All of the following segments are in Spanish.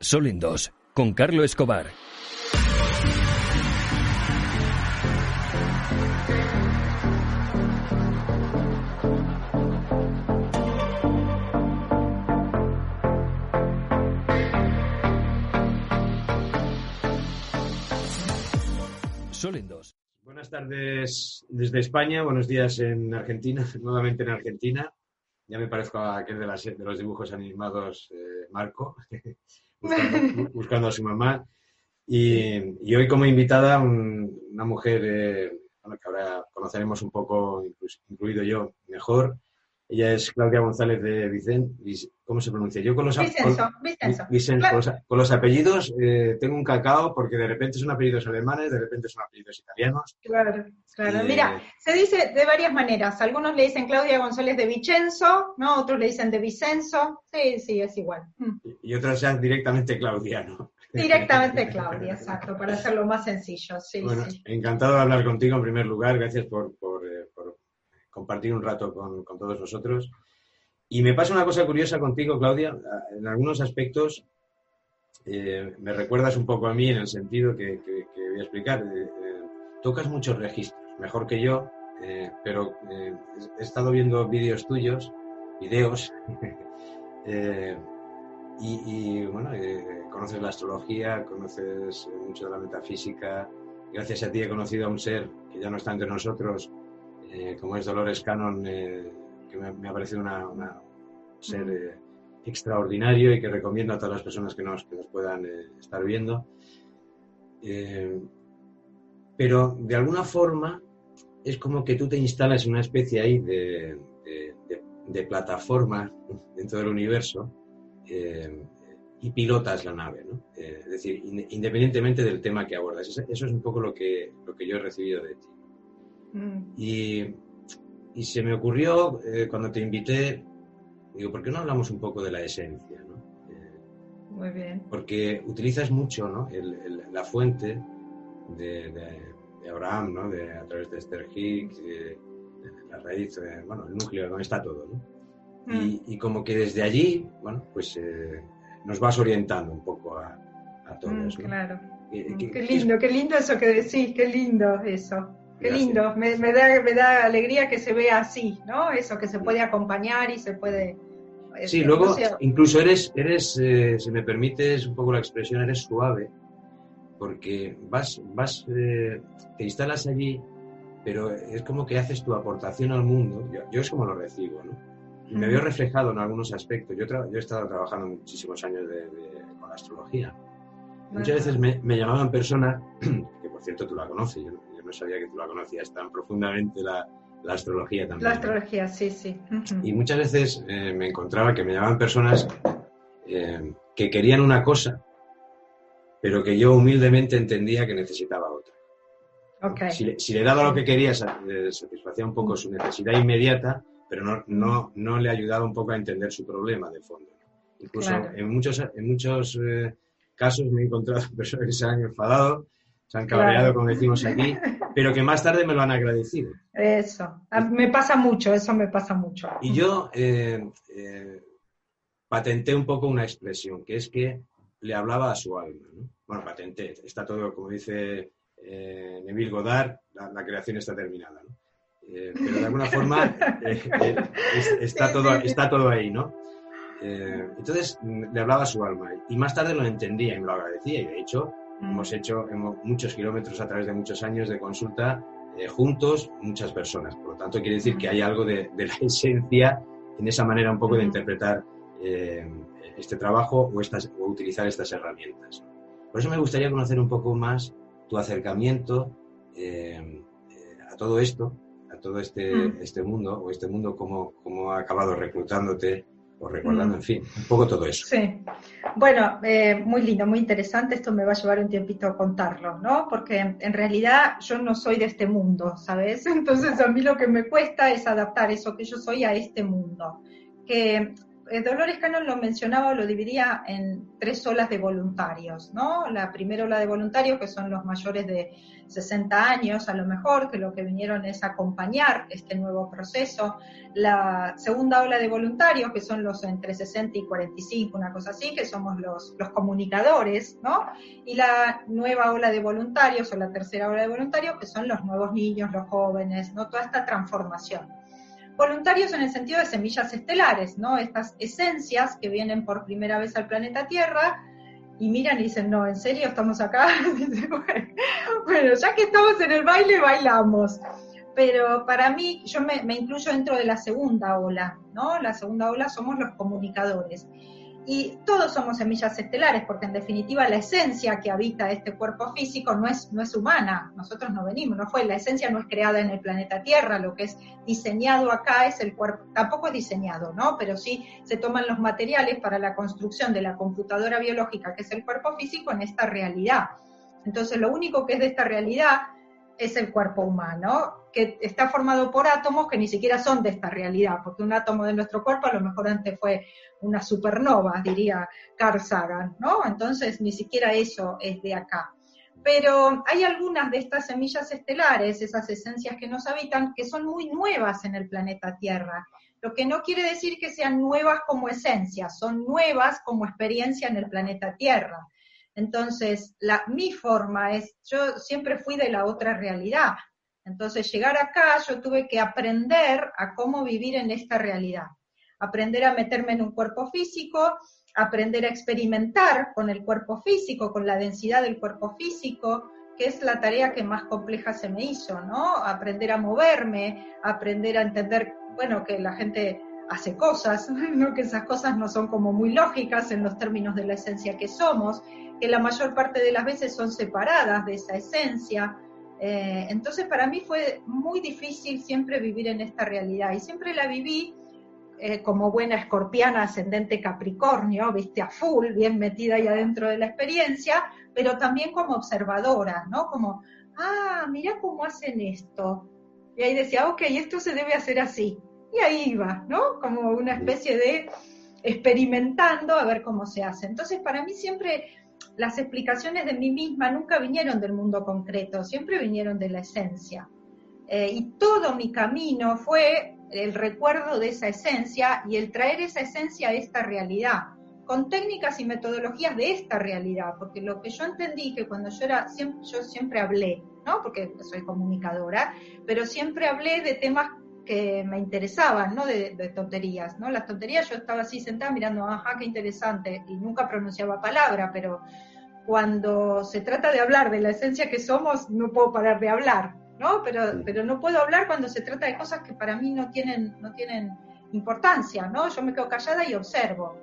Sol en dos, con Carlo Escobar. Sol en dos. Buenas tardes desde España, buenos días en Argentina, nuevamente en Argentina. Ya me parezco a aquel de, las- de los dibujos animados, eh, Marco, buscando, buscando a su mamá. Y, y hoy como invitada un- una mujer eh, bueno, que ahora conoceremos un poco, incluido yo, mejor. Ella es Claudia González de Vicente. ¿Cómo se pronuncia? Yo con los, Vicenzo, con- Vicenzo. Vicente, Claro. con los, con los apellidos eh, tengo un cacao porque de repente son apellidos alemanes, de repente son apellidos italianos. Claro, claro. Eh, Mira, se dice de varias maneras. Algunos le dicen Claudia González de Vicenzo, ¿no? Otros le dicen de Vicenzo. Sí, sí, es igual. Mm. y otros ya directamente claudiano. Directamente Claudia, exacto, para hacerlo más sencillo. Sí, Bueno, sí. encantado de hablar contigo en primer lugar. Gracias por, por, eh, por compartir un rato con, con todos nosotros. Y me pasa una cosa curiosa contigo, Claudia. En algunos aspectos eh, me recuerdas un poco a mí en el sentido que, voy a explicar. Eh, eh, tocas muchos registros, mejor que yo, pero he estado viendo vídeos tuyos, videos, y, bueno, conoces la astrología, conoces mucho de la metafísica. Gracias a ti he conocido a un ser que ya no está entre nosotros, como es Dolores Cannon, que me, me ha parecido una, una- un ser eh, extraordinario y que recomiendo a todas las personas que nos, que nos puedan eh, estar viendo. Eh, pero de alguna forma es como que tú te instalas en una especie ahí de, de- de- de plataforma dentro del universo eh, y pilotas la nave, ¿no? Eh, es decir, in- independientemente del tema que abordas. Eso, eso es un poco lo que, lo que yo he recibido de ti. Mm. Y, y se me ocurrió eh, cuando te invité, digo, ¿por qué no hablamos un poco de la esencia? ¿no? Eh, Muy bien. porque utilizas mucho ¿no? El- el- la fuente de, de- de Abraham, ¿no? de, a través de Esther Hicks, la raíz, bueno, el núcleo, donde está todo. ¿no? Y, y como que desde allí, bueno, pues eh, nos vas orientando un poco a, a Mm, todos. ¿no? claro. Mm, Qué lindo, qué lindo eso que decís, qué lindo eso. Qué Gracias. lindo, me, me da, me da alegría que se vea así, ¿no? Eso, que se puede acompañar y se puede... Sí, este, luego no incluso eres, eres eh, si me permites un poco la expresión, eres suave, porque vas, vas, eh, te instalas allí, pero es como que haces tu aportación al mundo. Yo, yo es como lo recibo, ¿no? Y me veo reflejado en algunos aspectos. Yo, tra- yo he estado trabajando muchísimos años de- de- con la astrología. Muchas veces me, me llamaban personas, que por cierto tú la conoces, yo, yo no sabía que tú la conocías tan profundamente la, la astrología también. La astrología, sí, sí. Ujú. Y muchas veces eh, me encontraba que me llamaban personas eh, que querían una cosa, pero que yo humildemente entendía que necesitaba otra. Ok. Si, le, si le daba lo que quería, eh, satisfacía un poco su necesidad inmediata, pero no, no, no le ayudaba un poco a entender su problema de fondo. Incluso Claro. en muchos, en muchos eh, casos me he encontrado personas que se han enfadado, se han cabreado, Claro. como decimos aquí, pero que más tarde me lo han agradecido. Eso. Me pasa mucho, eso me pasa mucho. Y yo eh, eh, patenté un poco una expresión, que es que le hablaba a su alma. ¿no? Bueno, patenté, está todo, como dice eh, Neville Goddard, la, la creación está terminada. ¿no? Eh, pero de alguna forma eh, es- está, todo, está todo ahí, ¿no? Entonces le hablaba a su alma y más tarde lo entendía y me lo agradecía y de hecho. Hemos hecho hemos- muchos kilómetros a través de muchos años de consulta eh, juntos, muchas personas. Por lo tanto, quiere decir que hay algo de, de la esencia en esa manera un poco de interpretar eh, este trabajo o, estas, o utilizar estas herramientas. Por eso me gustaría conocer un poco más tu acercamiento eh, eh, a todo esto, a todo este, Mm. este mundo, o este mundo cómo, cómo ha acabado reclutándote o recordando, Mm. en fin, un poco todo eso. Sí. Bueno, eh, muy lindo, muy interesante. Esto me va a llevar un tiempito contarlo, ¿no? Porque en realidad yo no soy de este mundo, ¿sabes? Entonces a mí lo que me cuesta es adaptar eso que yo soy a este mundo. Que Dolores Cannon lo mencionaba, lo dividía en tres olas de voluntarios, ¿no? La primera ola de voluntarios, que son los mayores de 60 años, a lo mejor, que lo que vinieron es acompañar este nuevo proceso. La segunda ola de voluntarios, que son los entre 60 y 45, una cosa así, que somos los, los comunicadores, ¿no? Y la nueva ola de voluntarios, o la tercera ola de voluntarios, que son los nuevos niños, los jóvenes, ¿no? Toda esta transformación voluntarios en el sentido de semillas estelares, ¿no? Estas esencias que vienen por primera vez al planeta Tierra y miran y dicen, no, ¿en serio estamos acá? bueno, ya que estamos en el baile, bailamos. Pero para mí, yo me, me incluyo dentro de la segunda ola, ¿no? La segunda ola somos los comunicadores. Y todos somos semillas estelares, porque en definitiva la esencia que habita este cuerpo físico no es, no es humana, nosotros no venimos, no fue, la esencia no es creada en el planeta Tierra, lo que es diseñado acá es el cuerpo, tampoco es diseñado, ¿no? Pero sí se toman los materiales para la construcción de la computadora biológica, que es el cuerpo físico, en esta realidad. Entonces lo único que es de esta realidad es el cuerpo humano, que está formado por átomos que ni siquiera son de esta realidad, porque un átomo de nuestro cuerpo a lo mejor antes fue una supernova, diría Carl Sagan, ¿no? Entonces ni siquiera eso es de acá. Pero hay algunas de estas semillas estelares, esas esencias que nos habitan, que son muy nuevas en el planeta Tierra. Lo que no quiere decir que sean nuevas como esencias, son nuevas como experiencia en el planeta Tierra. Entonces, la, mi forma es, yo siempre fui de la otra realidad. Entonces, llegar acá, yo tuve que aprender a cómo vivir en esta realidad aprender a meterme en un cuerpo físico, aprender a experimentar con el cuerpo físico, con la densidad del cuerpo físico, que es la tarea que más compleja se me hizo, ¿no? Aprender a moverme, aprender a entender, bueno, que la gente hace cosas, ¿no? que esas cosas no son como muy lógicas en los términos de la esencia que somos, que la mayor parte de las veces son separadas de esa esencia. Eh, entonces para mí fue muy difícil siempre vivir en esta realidad y siempre la viví eh, como buena escorpiana ascendente Capricornio, viste, a full, bien metida ahí adentro de la experiencia, pero también como observadora, ¿no? Como, ah, mira cómo hacen esto. Y ahí decía, ok, esto se debe hacer así. Y ahí iba, ¿no? Como una especie de experimentando a ver cómo se hace. Entonces, para mí siempre las explicaciones de mí misma nunca vinieron del mundo concreto, siempre vinieron de la esencia. Eh, y todo mi camino fue el recuerdo de esa esencia y el traer esa esencia a esta realidad, con técnicas y metodologías de esta realidad, porque lo que yo entendí que cuando yo era, siempre, yo siempre hablé, ¿no? Porque soy comunicadora, pero siempre hablé de temas que me interesaban, ¿no? De, de, tonterías, ¿no? Las tonterías yo estaba así sentada mirando, ajá, qué interesante, y nunca pronunciaba palabra, pero cuando se trata de hablar de la esencia que somos, no puedo parar de hablar, ¿no? Pero, pero no puedo hablar cuando se trata de cosas que para mí no tienen, no tienen importancia, ¿no? Yo me quedo callada y observo.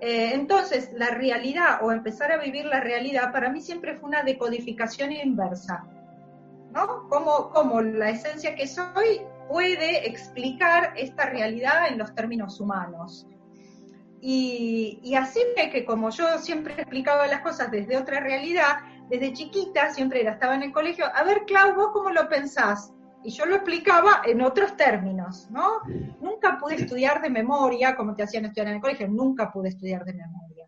Eh, entonces, la realidad o empezar a vivir la realidad para mí siempre fue una decodificación inversa, ¿no? Como, como la esencia que soy puede explicar esta realidad en los términos humanos. Y, y así que como yo siempre explicaba las cosas desde otra realidad, desde chiquita siempre era, estaba en el colegio, a ver, Clau, vos cómo lo pensás? Y yo lo explicaba en otros términos, ¿no? Nunca pude estudiar de memoria, como te hacían estudiar en el colegio, nunca pude estudiar de memoria.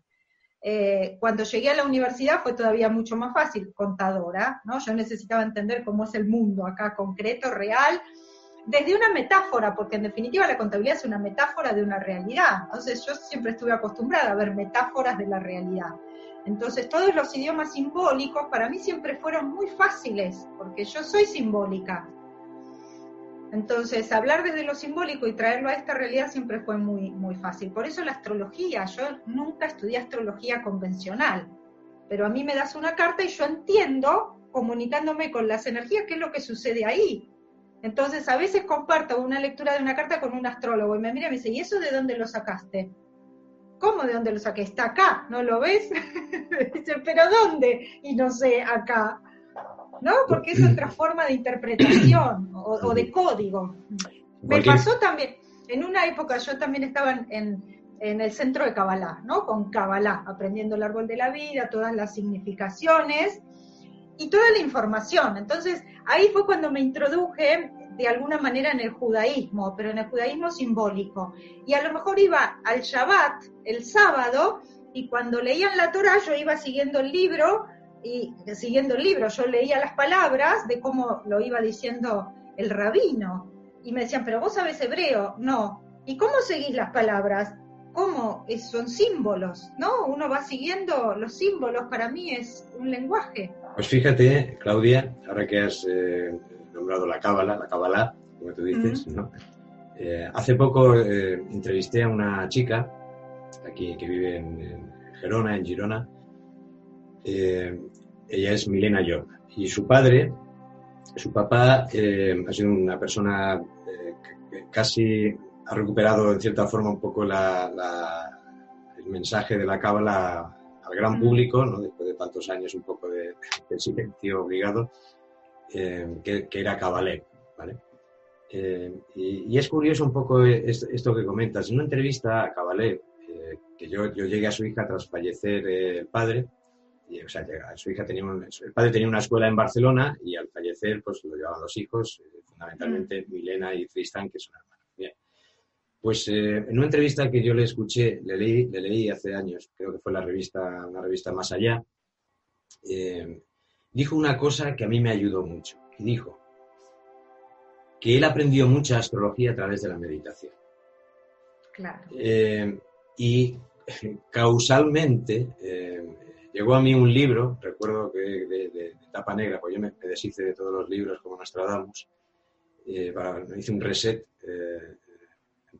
Eh, cuando llegué a la universidad fue todavía mucho más fácil, contadora, ¿no? Yo necesitaba entender cómo es el mundo acá concreto, real, desde una metáfora, porque en definitiva la contabilidad es una metáfora de una realidad. Entonces yo siempre estuve acostumbrada a ver metáforas de la realidad. Entonces todos los idiomas simbólicos para mí siempre fueron muy fáciles, porque yo soy simbólica. Entonces, hablar desde lo simbólico y traerlo a esta realidad siempre fue muy, muy fácil. Por eso la astrología, yo nunca estudié astrología convencional, pero a mí me das una carta y yo entiendo, comunicándome con las energías, qué es lo que sucede ahí. Entonces, a veces comparto una lectura de una carta con un astrólogo y me mira y me dice, ¿y eso de dónde lo sacaste? ¿Cómo de dónde lo saqué? Está acá, ¿no lo ves? Dice, ¿pero dónde? Y no sé, acá. ¿No? Porque es otra forma de interpretación o, de código. Me pasó también, en una época yo también estaba en, en el centro de Kabbalah, ¿no? Con Kabbalah, aprendiendo el árbol de la vida, todas las significaciones y toda la información. Entonces, ahí fue cuando me introduje de alguna manera en el judaísmo, pero en el judaísmo simbólico. Y a lo mejor iba al Shabbat, el sábado, y cuando leían la Torah yo iba siguiendo el libro, y siguiendo el libro, yo leía las palabras de cómo lo iba diciendo el rabino. Y me decían, pero vos sabes hebreo. No. ¿Y cómo seguís las palabras? ¿Cómo? son símbolos, ¿no? Uno va siguiendo los símbolos, para mí es un lenguaje. Pues fíjate, Claudia, ahora que has eh, nombrado la cábala, la cábala, como tú dices, ¿no? Eh, hace poco eh, entrevisté a una chica aquí que vive en, Gerona, en Girona. ella es Milena York y su padre, su papá, ha sido una persona que casi ha recuperado en cierta forma un poco la, el mensaje de la cábala al gran público, ¿no? después de tantos años un poco de, silencio obligado, eh, que, era Cabalé. ¿vale? Eh, y, es curioso un poco esto, que comentas. En una entrevista a Cabalé, eh, que yo, yo, llegué a su hija tras fallecer el padre, y, o sea, su hija tenía el padre tenía una escuela en Barcelona y al fallecer pues lo llevaban los hijos, fundamentalmente Milena y Tristan, que son hermanos. Pues eh, en una entrevista que yo le escuché, le leí, le leí hace años, creo que fue la revista, una revista Más Allá, eh, dijo una cosa que a mí me ayudó mucho. Y dijo que él aprendió mucha astrología a través de la meditación. Claro. Eh, y causalmente llegó a mí un libro, recuerdo que de, de, tapa negra, pues yo me, deshice de todos los libros como Nostradamus, para, me hice un reset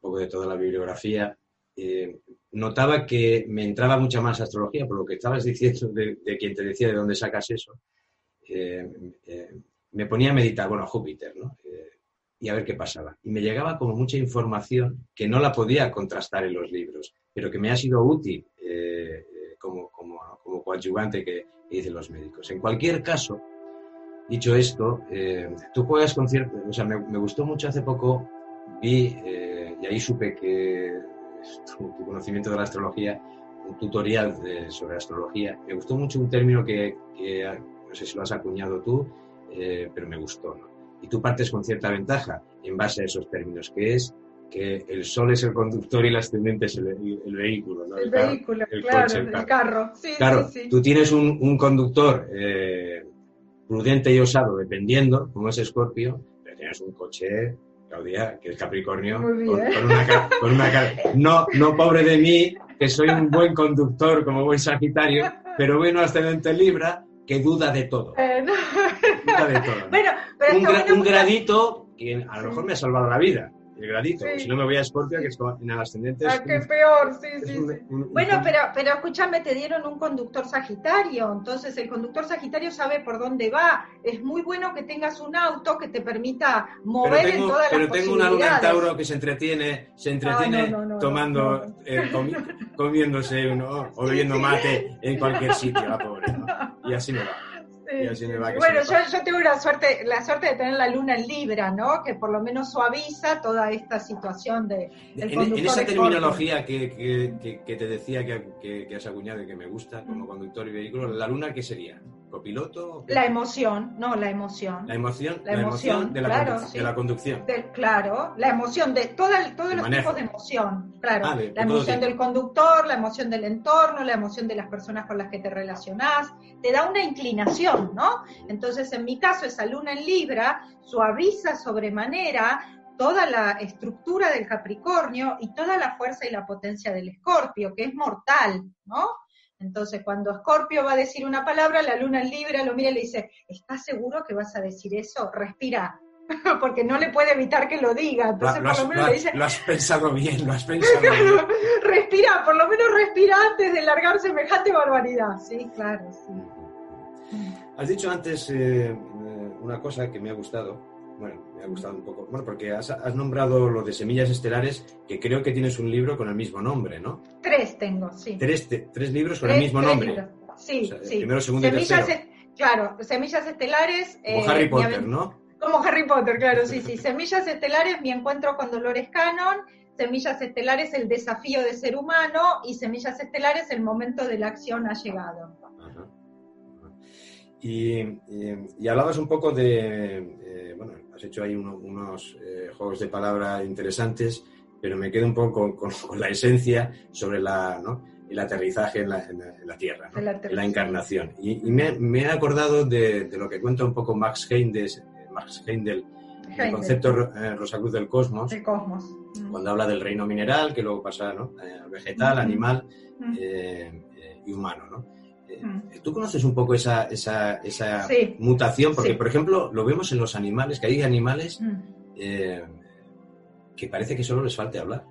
poco de toda la bibliografía, eh, notaba que me entraba mucha más astrología, por lo que estabas diciendo de, quien te decía de dónde sacas eso. Eh, eh, me ponía a meditar, bueno, Júpiter, ¿no? y a ver qué pasaba. Y me llegaba como mucha información que no la podía contrastar en los libros, pero que me ha sido útil como, como, como, coadyuvante que, dicen los médicos. En cualquier caso, dicho esto, tú juegas con cierto... O sea, me, me, gustó mucho hace poco, vi y ahí supe que tu, conocimiento de la astrología, un tutorial sobre astrología, me gustó mucho un término que, no sé si lo has acuñado tú, eh, pero me gustó. Y tú partes con cierta ventaja en base a esos términos, que es que el sol es el conductor y el ascendente es el, vehículo. ¿no? El, vehículo, claro, el carro. claro, tú tienes un, conductor eh, prudente y osado, dependiendo, como es Escorpio, pero tienes un coche Claudia, que es Capricornio, con, una cara, no, no pobre de mí, que soy un buen conductor como buen Sagitario, pero bueno ascendente Libra, que duda de todo. Duda de todo. un, gradito que a lo mejor me ha salvado la vida el gradito. Si no me voy a Scorpio, que es en ascendente. Ah, qué peor, sí, sí. bueno, pero, pero escúchame, te dieron un conductor sagitario, entonces el conductor sagitario sabe por dónde va. Es muy bueno que tengas un auto que te permita mover en todas Pero tengo una luna Tauro que se entretiene, se entretiene tomando, eh, comiéndose uno, o bebiendo mate en cualquier sitio, la pobre, Y así me va bueno, yo, tengo la suerte, la suerte de tener la luna en Libra, ¿no? Que por lo menos suaviza toda esta situación de. en, esa terminología que, te decía que, has acuñado y que me gusta como conductor y vehículo, ¿la luna qué sería? ¿Copiloto? La emoción, no, la emoción. La emoción, la, emoción, de, la conducción. claro, la emoción de todos los tipos de emoción. Claro, ah, la emoción del conductor, la emoción del entorno, la emoción de las personas con las que te relacionás. Te da una inclinación ¿no? Entonces, en mi caso, esa luna en Libra suaviza sobremanera toda la estructura del Capricornio y toda la fuerza y la potencia del Escorpio, que es mortal, ¿no? Entonces, cuando Escorpio va a decir una palabra, la luna en Libra lo mira y le dice, ¿estás seguro que vas a decir eso? Respira, porque no le puede evitar que lo diga. Entonces, lo, por lo menos le dice. Lo has pensado bien, lo has pensado bien. respira, por lo menos respira antes de largar semejante barbaridad. Sí, claro, sí. Has dicho antes eh, eh, una cosa que me ha gustado. Bueno, me ha gustado un poco. Bueno, porque has, nombrado lo de semillas estelares, que creo que tienes un libro con el mismo nombre, ¿no? Tres tengo, sí. Tres, tres libros con el mismo nombre. Sí, sí. Primero, segundo y tercero. claro, semillas estelares. Como eh, Harry Potter, ¿no? Como Harry Potter, claro, sí, sí. Semillas estelares, mi encuentro con Dolores Cannon. Semillas estelares, el desafío de ser humano. Y semillas estelares, el momento de la acción ha llegado. Y, hablabas un poco de, eh, bueno, has hecho ahí unos eh, juegos de palabra interesantes, pero me quedo un poco con, la esencia sobre la, el aterrizaje en la, Tierra, en la encarnación. Y, me, he acordado de, lo que cuenta un poco Max Heindel, Max Heindel el concepto eh, Rosacruz del cosmos, mm. cuando habla del reino mineral, que luego pasa ¿no? vegetal, animal y humano. ¿no? Mm. ¿Tú conoces un poco esa, esa, esa mutación? Porque, por ejemplo, lo vemos en los animales, que hay animales mm. eh, que parece que solo les falte hablar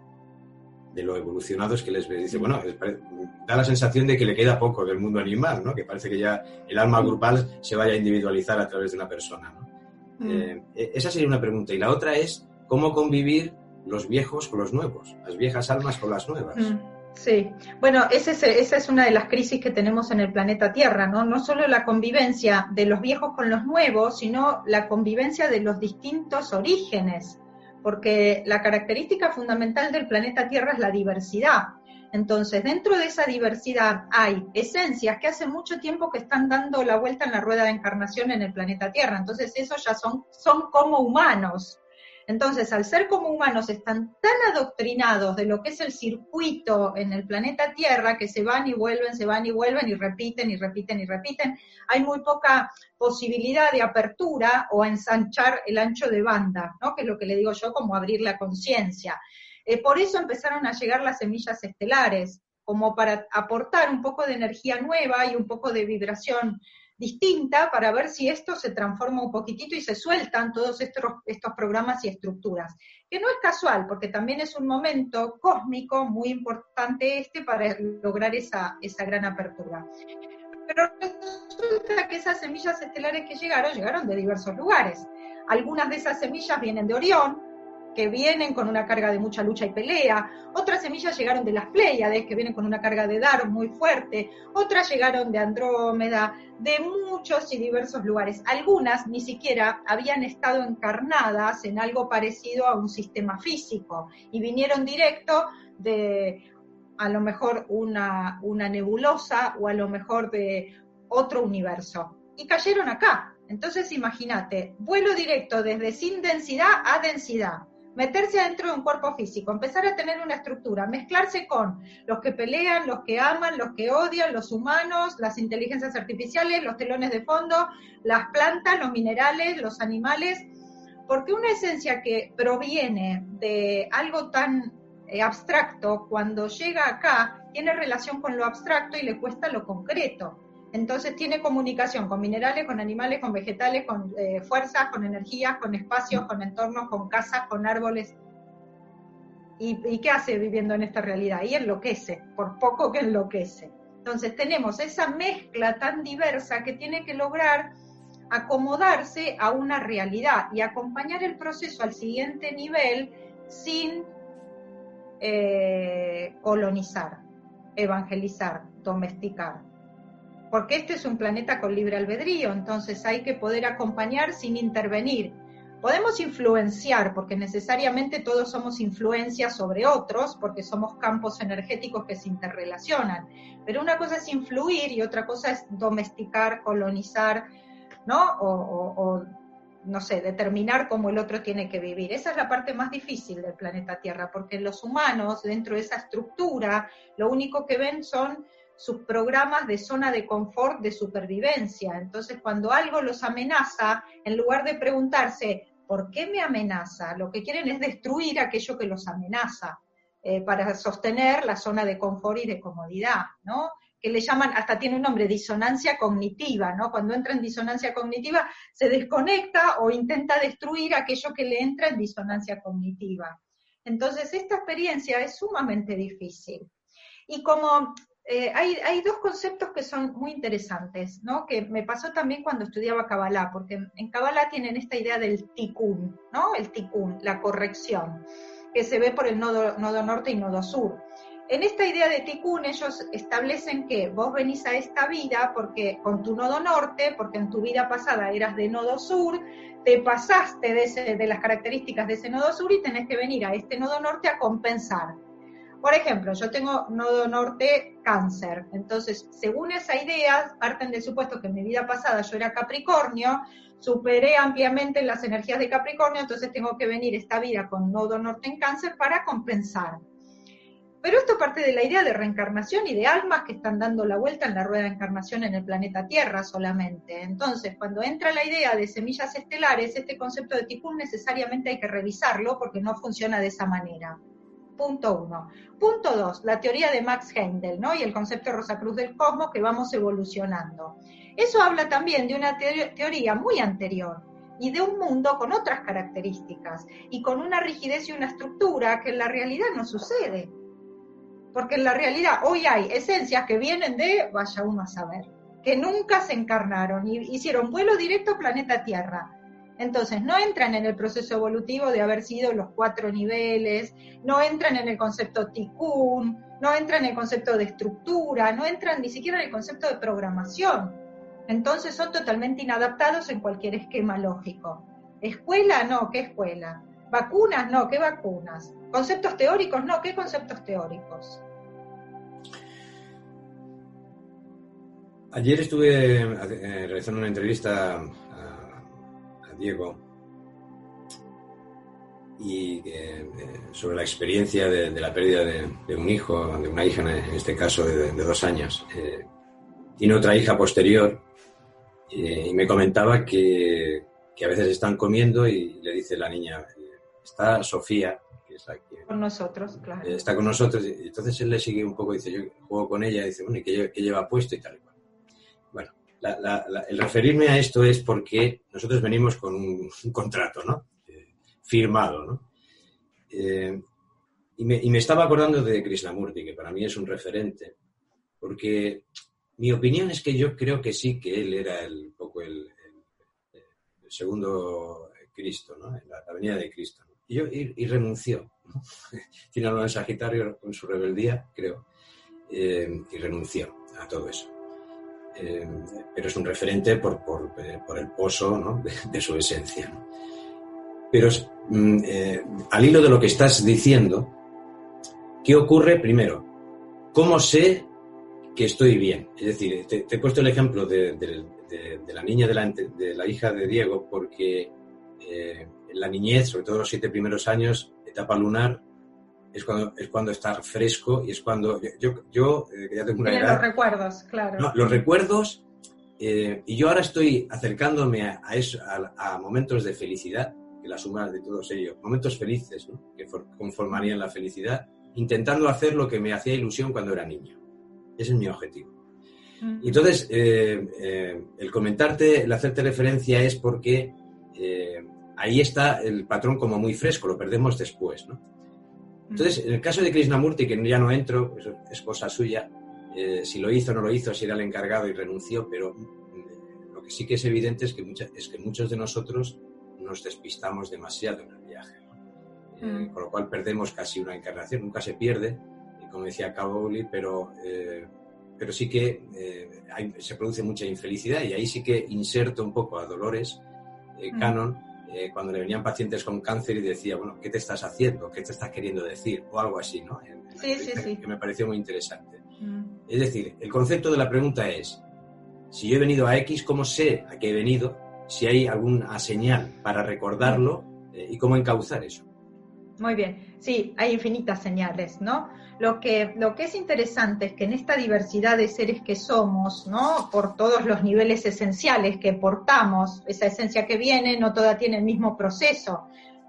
de lo evolucionados que les ve. Dice, mm. bueno, da la sensación de que le queda poco del mundo animal, ¿no? Que parece que ya el alma grupal se vaya a individualizar a través de una persona, eh, e, esa sería una pregunta. Y la otra es, ¿cómo convivir los viejos con los nuevos? Las viejas almas con las nuevas. Sí, bueno, esa es una de las crisis que tenemos en el planeta Tierra, ¿no? No solo la convivencia de los viejos con los nuevos, sino la convivencia de los distintos orígenes, porque la característica fundamental del planeta Tierra es la diversidad. Entonces, dentro de esa diversidad hay esencias que hace mucho tiempo que están dando la vuelta en la rueda de encarnación en el planeta Tierra. Entonces, esos ya son, son como humanos, entonces, al ser como humanos están tan adoctrinados de lo que es el circuito en el planeta Tierra que se van y vuelven, se van y vuelven y repiten y repiten y repiten, hay muy poca posibilidad de apertura o ensanchar el ancho de banda, ¿no? que es lo que le digo yo como abrir la conciencia. Eh, por eso empezaron a llegar las semillas estelares, como para aportar un poco de energía nueva y un poco de vibración distinta para ver si esto se transforma un poquitito y se sueltan todos estos, estos programas y estructuras. Que no es casual, porque también es un momento cósmico muy importante este para lograr esa, esa gran apertura. Pero resulta que esas semillas estelares que llegaron, llegaron de diversos lugares. Algunas de esas semillas vienen de Orión, que vienen con una carga de mucha lucha y pelea, otras semillas llegaron de las Pléyades, que vienen con una carga de dar muy fuerte, otras llegaron de Andrómeda, de muchos y diversos lugares. Algunas ni siquiera habían estado encarnadas en algo parecido a un sistema físico y vinieron directo de a lo mejor una, una nebulosa o a lo mejor de otro universo. Y cayeron acá. Entonces imagínate, vuelo directo desde sin densidad a densidad meterse adentro de un cuerpo físico, empezar a tener una estructura, mezclarse con los que pelean, los que aman, los que odian, los humanos, las inteligencias artificiales, los telones de fondo, las plantas, los minerales, los animales, porque una esencia que proviene de algo tan eh, abstracto, cuando llega acá, tiene relación con lo abstracto y le cuesta lo concreto. Entonces tiene comunicación con minerales, con animales, con vegetales, con eh, fuerzas, con energías, con espacios, con entornos, con casas, con árboles. ¿Y, qué hace viviendo en esta realidad? Y enloquece, por poco que enloquece. Entonces tenemos esa mezcla tan diversa que tiene que lograr acomodarse a una realidad y acompañar el proceso al siguiente nivel sin eh, colonizar, evangelizar, domesticar porque este es un planeta con libre albedrío, entonces hay que poder acompañar sin intervenir. Podemos influenciar, porque necesariamente todos somos influencias sobre otros, porque somos campos energéticos que se interrelacionan. Pero una cosa es influir y otra cosa es domesticar, colonizar, ¿no? O, no sé, determinar cómo el otro tiene que vivir. Esa es la parte más difícil del planeta Tierra, porque los humanos, dentro de esa estructura, lo único que ven son sus programas de zona de confort, de supervivencia. Entonces, cuando algo los amenaza, en lugar de preguntarse, ¿por qué me amenaza? Lo que quieren es destruir aquello que los amenaza eh, para sostener la zona de confort y de comodidad, ¿no? que le llaman, hasta tiene un nombre, disonancia cognitiva, ¿no? Cuando entra en disonancia cognitiva, se desconecta o intenta destruir aquello que le entra en disonancia cognitiva. Entonces, esta experiencia es sumamente difícil. Y como eh, hay, dos conceptos que son muy interesantes, ¿no? Que me pasó también cuando estudiaba Kabbalah, porque en Kabbalah tienen esta idea del tikkun, ¿no? El tikkun, la corrección, que se ve por el nodo, norte y nodo sur. En esta idea de tikkun ellos establecen que vos venís a esta vida porque con tu nodo norte, porque en tu vida pasada eras de nodo sur, te pasaste de, de las características de ese nodo sur y tenés que venir a este nodo norte a compensar Por ejemplo, yo tengo nodo norte cáncer, entonces, según esa idea, parten del supuesto que en mi vida pasada yo era Capricornio, superé ampliamente las energías de Capricornio, entonces tengo que venir esta vida con nodo norte en cáncer para compensar. Pero esto parte de la idea de reencarnación y de almas que están dando la vuelta en la rueda de encarnación en el planeta Tierra solamente. Entonces, cuando entra la idea de semillas estelares, este concepto de Tikkun necesariamente hay que revisarlo porque no funciona de esa manera. Punto uno. Punto dos, la teoría de Max Heindel, ¿no? Y el concepto de Rosacruz del cosmos que vamos evolucionando. Eso habla también de una teoría muy anterior y de un mundo con otras características y con una rigidez y una estructura que en la realidad no sucede porque en la realidad hoy hay esencias que vienen de, vaya uno a saber, que nunca se encarnaron y hicieron vuelo directo a planeta Tierra. Entonces, no entran en el proceso evolutivo de haber sido los cuatro niveles, no entran en el concepto tikkun, no entran en el concepto de estructura, no entran ni siquiera en el concepto de programación. Entonces, son totalmente inadaptados en cualquier esquema lógico. ¿Escuela? No, ¿qué escuela? ¿Vacunas? No, ¿qué vacunas? ¿Conceptos teóricos? No, ¿qué conceptos teóricos? Ayer estuve eh, realizando una entrevista Diego y eh, sobre la experiencia de, la pérdida de, un hijo, de una hija en este caso de, dos años. Eh, tiene otra hija posterior y me comentaba que, que, a veces están comiendo y le dice la niña, está Sofía, que es la que... Con nosotros, claro. Está con nosotros y entonces él le sigue un poco, dice, yo juego con ella, dice, bueno, ¿y qué, lleva puesto y tal y cual? El referirme a esto es porque nosotros venimos con un, contrato, ¿no? Eh, firmado, ¿no? Eh, y, me, estaba acordando de Krishnamurti, que para mí es un referente, porque mi opinión es que yo creo que sí, que él era el, poco el, segundo Cristo, ¿no? La, la, venida de Cristo. Y, yo, y, renunció. Tiene algo en Sagitario con su rebeldía, creo, eh, y renunció a todo eso. Eh, pero es un referente por, eh, el pozo de, su esencia. Pero mm, eh, al hilo de lo que estás diciendo, ¿qué ocurre primero? ¿Cómo sé que estoy bien? Es decir, te, he puesto el ejemplo de, la niña de la, hija de Diego porque la niñez, sobre todo los siete primeros años, etapa lunar, es cuando, es cuando está fresco y es cuando yo, yo eh, ya tengo una edad... los recuerdos, claro. No, los recuerdos, eh, y yo ahora estoy acercándome a, eso, a, momentos de felicidad, que la suma de todos ellos, momentos felices, ¿no? que conformarían la felicidad, intentando hacer lo que me hacía ilusión cuando era niño. Ese es mi objetivo. Mm. Entonces, eh, el comentarte, el hacerte referencia es porque ahí está el patrón como muy fresco, lo perdemos después, ¿no? Entonces, en el caso de Krishnamurti, que ya no entro, es cosa suya, eh, si lo hizo o no lo hizo, si era el encargado y renunció, pero mm, lo que sí que es evidente es que, es que muchos de nosotros nos despistamos demasiado en el viaje, eh, mm. con lo cual perdemos casi una encarnación, nunca se pierde, como decía Cowley, pero, eh, pero sí que se produce mucha infelicidad y ahí sí que inserto un poco a Dolores mm. Canon eh, cuando le venían pacientes con cáncer y decía, bueno, ¿qué te estás haciendo? ¿Qué te estás queriendo decir? O algo así, ¿no? sí, sí, sí. Que me pareció muy interesante. Mm. Es decir, el concepto de la pregunta es, si yo he venido a X, ¿cómo sé a qué he venido? Si hay alguna señal para recordarlo eh, y cómo encauzar eso. Muy bien, sí, hay infinitas señales, ¿no? Lo que, lo que es interesante es que en esta diversidad de seres que somos, ¿no? Por todos los niveles esenciales que portamos, esa esencia que viene no toda tiene el mismo proceso,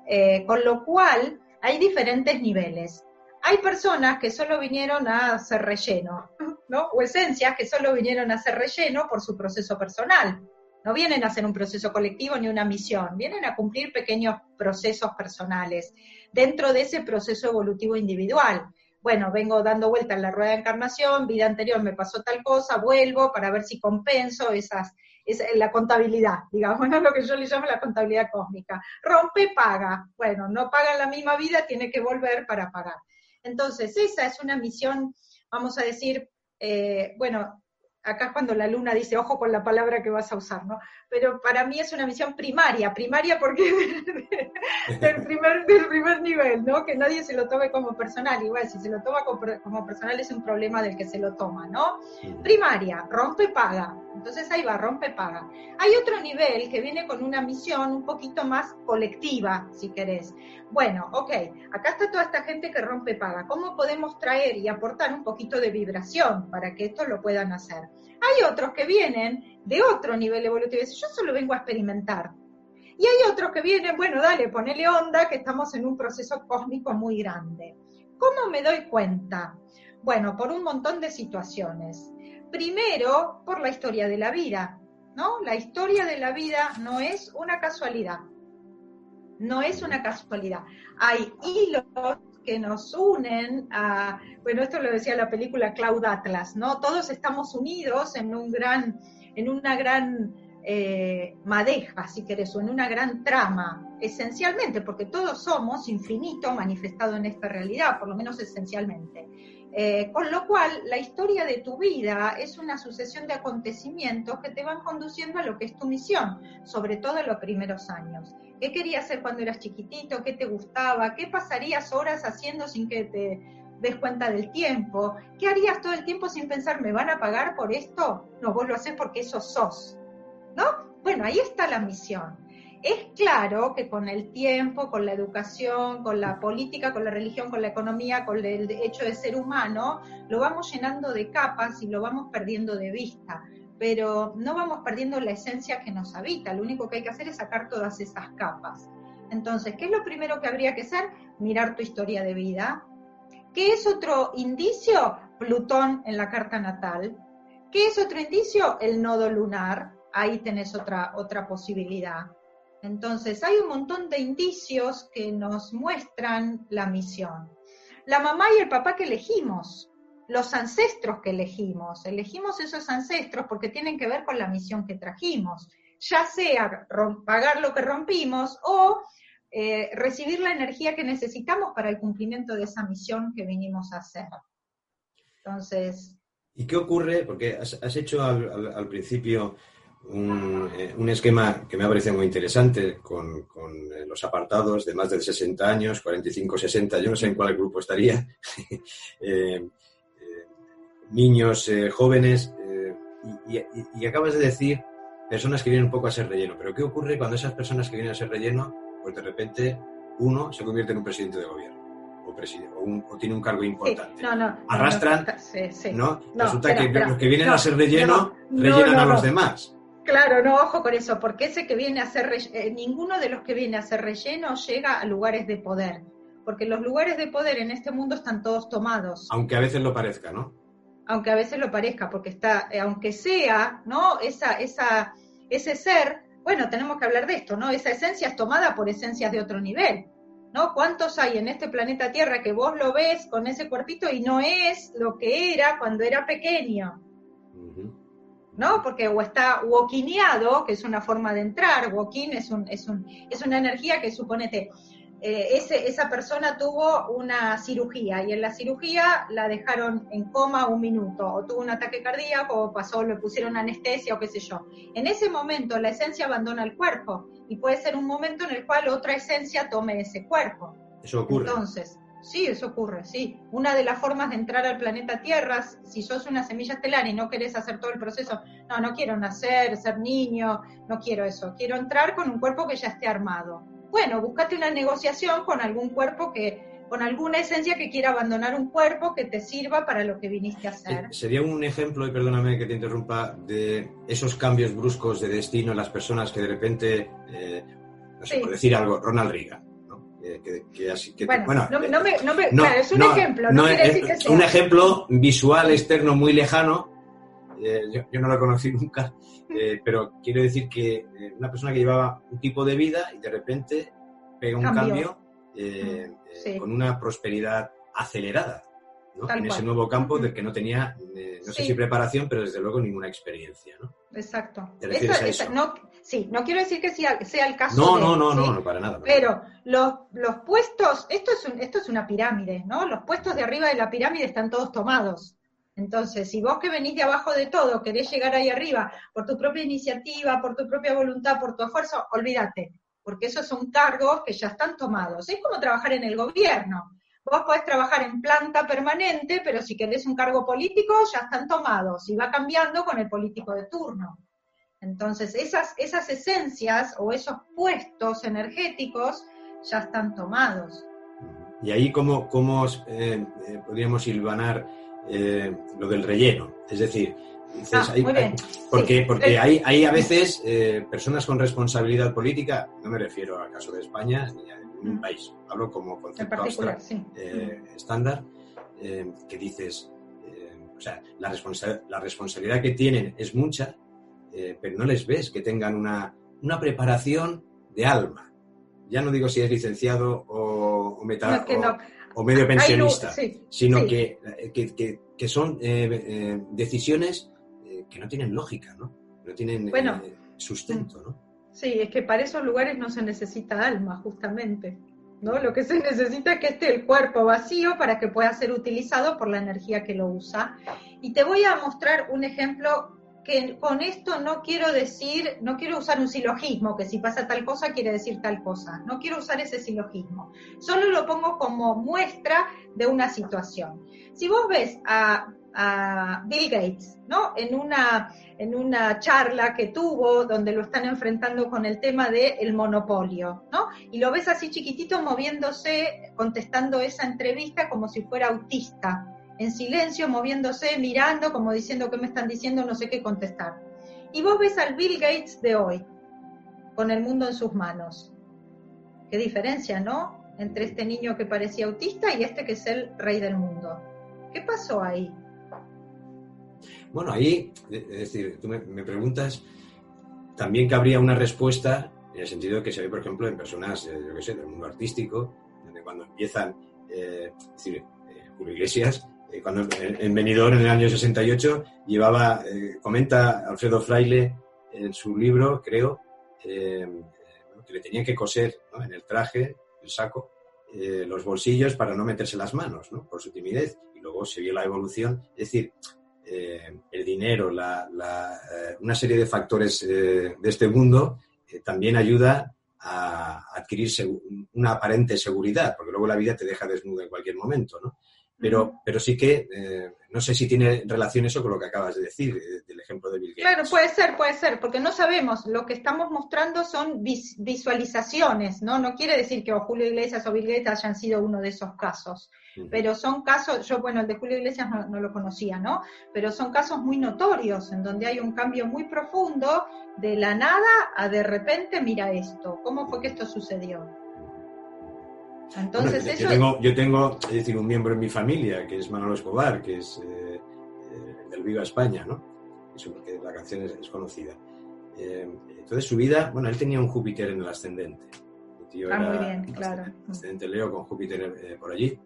eh, con lo cual hay diferentes niveles. Hay personas que solo vinieron a hacer relleno, ¿no? O esencias que solo vinieron a hacer relleno por su proceso personal. No vienen a hacer un proceso colectivo ni una misión, vienen a cumplir pequeños procesos personales dentro de ese proceso evolutivo individual bueno, vengo dando vuelta en la rueda de encarnación, vida anterior me pasó tal cosa, vuelvo para ver si compenso esas, la contabilidad, digamos, ¿no? lo que yo le llamo la contabilidad cósmica. Rompe, paga. Bueno, no paga en la misma vida, tiene que volver para pagar. Entonces, esa es una misión, vamos a decir, eh, bueno, acá es cuando la luna dice, ojo con la palabra que vas a usar, ¿no? Pero para mí es una misión primaria, primaria porque del, primer, del primer nivel, ¿no? Que nadie se lo tome como personal. Igual, si se lo toma como, personal es un problema del que se lo toma, ¿no? Primaria, rompe, paga. Entonces ahí va, rompe, paga. Hay otro nivel que viene con una misión un poquito más colectiva, si querés. Bueno, ok, acá está toda esta gente que rompe, paga. ¿Cómo podemos traer y aportar un poquito de vibración para que esto lo puedan hacer? Hay otros que vienen de otro nivel evolutivo yo solo vengo a experimentar y hay otros que vienen, bueno, dale, ponele onda, que estamos en un proceso cósmico muy grande. ¿Cómo me doy cuenta? Bueno, por un montón de situaciones. Primero, por la historia de la vida, ¿no? La historia de la vida no es una casualidad. No es una casualidad. Hay hilos que nos unen a, bueno, esto lo decía la película Cloud Atlas, ¿no? Todos estamos unidos en un gran, en una gran eh, madeja, si querés, o en una gran trama, esencialmente, porque todos somos infinito manifestado en esta realidad, por lo menos esencialmente. Eh, con lo cual, la historia de tu vida es una sucesión de acontecimientos que te van conduciendo a lo que es tu misión, sobre todo en los primeros años. ¿Qué querías hacer cuando eras chiquitito? ¿Qué te gustaba? ¿Qué pasarías horas haciendo sin que te des cuenta del tiempo? ¿Qué harías todo el tiempo sin pensar, ¿me van a pagar por esto? No, vos lo haces porque eso sos. ¿No? Bueno, ahí está la misión. Es claro que con el tiempo, con la educación, con la política, con la religión, con la economía, con el hecho de ser humano, lo vamos llenando de capas y lo vamos perdiendo de vista, pero no vamos perdiendo la esencia que nos habita, lo único que hay que hacer es sacar todas esas capas. Entonces, ¿qué es lo primero que habría que hacer? Mirar tu historia de vida. ¿Qué es otro indicio? Plutón en la carta natal. ¿Qué es otro indicio? El nodo lunar ahí tenés otra, otra posibilidad. Entonces, hay un montón de indicios que nos muestran la misión. La mamá y el papá que elegimos, los ancestros que elegimos, elegimos esos ancestros porque tienen que ver con la misión que trajimos, ya sea pagar lo que rompimos o eh, recibir la energía que necesitamos para el cumplimiento de esa misión que vinimos a hacer. Entonces... ¿Y qué ocurre? Porque has, hecho al principio eh, un, esquema que me ha parecido muy interesante con, eh, los apartados de más de 60 años, 45, 60, yo no sé en cuál grupo estaría, eh, niños, jóvenes, y, acabas de decir personas que vienen un poco a ser relleno, pero ¿qué ocurre cuando esas personas que vienen a ser relleno, pues de repente uno se convierte en un presidente de gobierno? O, tiene un cargo importante. Arrastran, no, Resulta que los que vienen a ser relleno rellenan a los demás. Claro, no, ojo con eso, porque ese que viene a ser eh, ninguno de los que viene a ser relleno llega a lugares de poder, porque los lugares de poder en este mundo están todos tomados. Aunque a veces lo parezca, ¿no? Aunque a veces lo parezca, porque está, eh, aunque sea, ¿no? Esa, esa, ese ser, bueno, tenemos que hablar de esto, ¿no? Esa esencia es tomada por esencias de otro nivel, ¿no? ¿Cuántos hay en este planeta Tierra que vos lo ves con ese cuerpito y no es lo que era cuando era pequeño? ¿No? Porque o está wokineado, que es una forma de entrar, wokin es, un, es, un, es una energía que suponete, eh, ese, esa persona tuvo una cirugía y en la cirugía la dejaron en coma un minuto, o tuvo un ataque cardíaco, o pasó, le pusieron anestesia o qué sé yo. En ese momento la esencia abandona el cuerpo y puede ser un momento en el cual otra esencia tome ese cuerpo. Eso ocurre. Entonces, Sí, eso ocurre, sí. Una de las formas de entrar al planeta Tierra, si sos una semilla estelar y no querés hacer todo el proceso, no, no quiero nacer, ser niño, no quiero eso, quiero entrar con un cuerpo que ya esté armado. Bueno, búscate una negociación con algún cuerpo que, con alguna esencia que quiera abandonar un cuerpo que te sirva para lo que viniste a hacer. Eh, sería un ejemplo, y perdóname que te interrumpa, de esos cambios bruscos de destino en las personas que de repente, eh, no sé, por decir algo, Ronald Reagan bueno, es un ejemplo, no, quiere decir que sea. Un ejemplo visual externo muy lejano, eh, yo, no lo conocí nunca, eh, pero quiero decir que eh, una persona que llevaba un tipo de vida y de repente pega un cambio, con una prosperidad acelerada. en ese nuevo campo del que no tenía, no sé si preparación, pero desde luego ninguna experiencia. ¿no? Exacto. no, sí, no quiero decir que sea, sea el caso. No, no, no, no, no, para nada. pero los, los puestos, esto es, esto es una pirámide, ¿no? Los puestos de arriba de la pirámide están todos tomados. Entonces, si vos que venís de abajo de todo querés llegar ahí arriba por tu propia iniciativa, por tu propia voluntad, por tu esfuerzo, olvídate. porque esos son cargos que ya están tomados. Es como trabajar en el gobierno. Vos podés trabajar en planta permanente, pero si querés un cargo político, ya están tomados y va cambiando con el político de turno. Entonces, esas, esas esencias o esos puestos energéticos ya están tomados. Y ahí, ¿cómo, cómo eh, eh, podríamos hilvanar eh, lo del relleno? Es decir, Ah, porque, porque hay, hay, a veces eh, personas con responsabilidad política, no me refiero al caso de España ni a ningún mm. país, hablo como concepto estándar, que dices, o sea, la, la, responsabilidad que tienen es mucha, pero no les ves que tengan una, una preparación de alma. Ya no digo si es licenciado o, o, o, medio pensionista, sino Que, que, que, son decisiones que no tienen lógica, ¿no? No tienen eh, sustento, ¿no? Sí, es que para esos lugares no se necesita alma, justamente. ¿no? Lo que se necesita es que esté el cuerpo vacío para que pueda ser utilizado por la energía que lo usa. Y te voy a mostrar un ejemplo que con esto no quiero decir, no quiero usar un silogismo, que si pasa tal cosa quiere decir tal cosa. No quiero usar ese silogismo. Solo lo pongo como muestra de una situación. Si vos ves a Bill Gates, ¿no? En una, en una charla que tuvo donde lo están enfrentando con el tema del monopolio, ¿no? Y lo ves así chiquitito moviéndose, contestando esa entrevista como si fuera autista, en silencio, moviéndose, mirando, como diciendo qué me están diciendo, no sé qué contestar. Y vos ves al Bill Gates de hoy, con el mundo en sus manos. Qué diferencia, ¿no? Entre este niño que parecía autista y este que es el rey del mundo. ¿Qué pasó ahí? Bueno, ahí, es decir, tú me, preguntas, también cabría una respuesta en el sentido que se ve, por ejemplo, en personas, eh, yo qué sé, del mundo artístico, donde cuando empiezan, eh, es decir, eh, Julio Iglesias, cuando en Benidorm en el año 68 llevaba, comenta Alfredo Fraile en su libro, creo, que le tenían que coser en el traje, el saco, los bolsillos para no meterse las manos, ¿no? por su timidez. Y luego se vio la evolución. Es decir, eh, el dinero, eh, una serie de factores eh, de este mundo también ayuda a adquirir una aparente seguridad, porque luego la vida te deja desnudo en cualquier momento, ¿no? Pero, pero sí que no sé si tiene relación eso con lo que acabas de decir, del ejemplo de Bill Gates. Claro, puede ser, puede ser, porque no sabemos, lo que estamos mostrando son visualizaciones, ¿no? No quiere decir que o Julio Iglesias o Bill Gates hayan sido uno de esos casos pero son casos, yo bueno, el de Julio Iglesias no, lo conocía, ¿no? Pero son casos muy notorios, en donde hay un cambio muy profundo de la nada a de repente, mira esto, ¿cómo fue que esto sucedió? Entonces eso... Yo tengo, yo tengo, es decir, un miembro en mi familia, que es Manolo Escobar, que es eh, eh, del Viva España, ¿no? Eso porque la canción es, conocida. Eh, entonces su vida, bueno, él tenía un Júpiter en el ascendente. ah, muy bien, claro. Ascendente Leo con Júpiter por allí.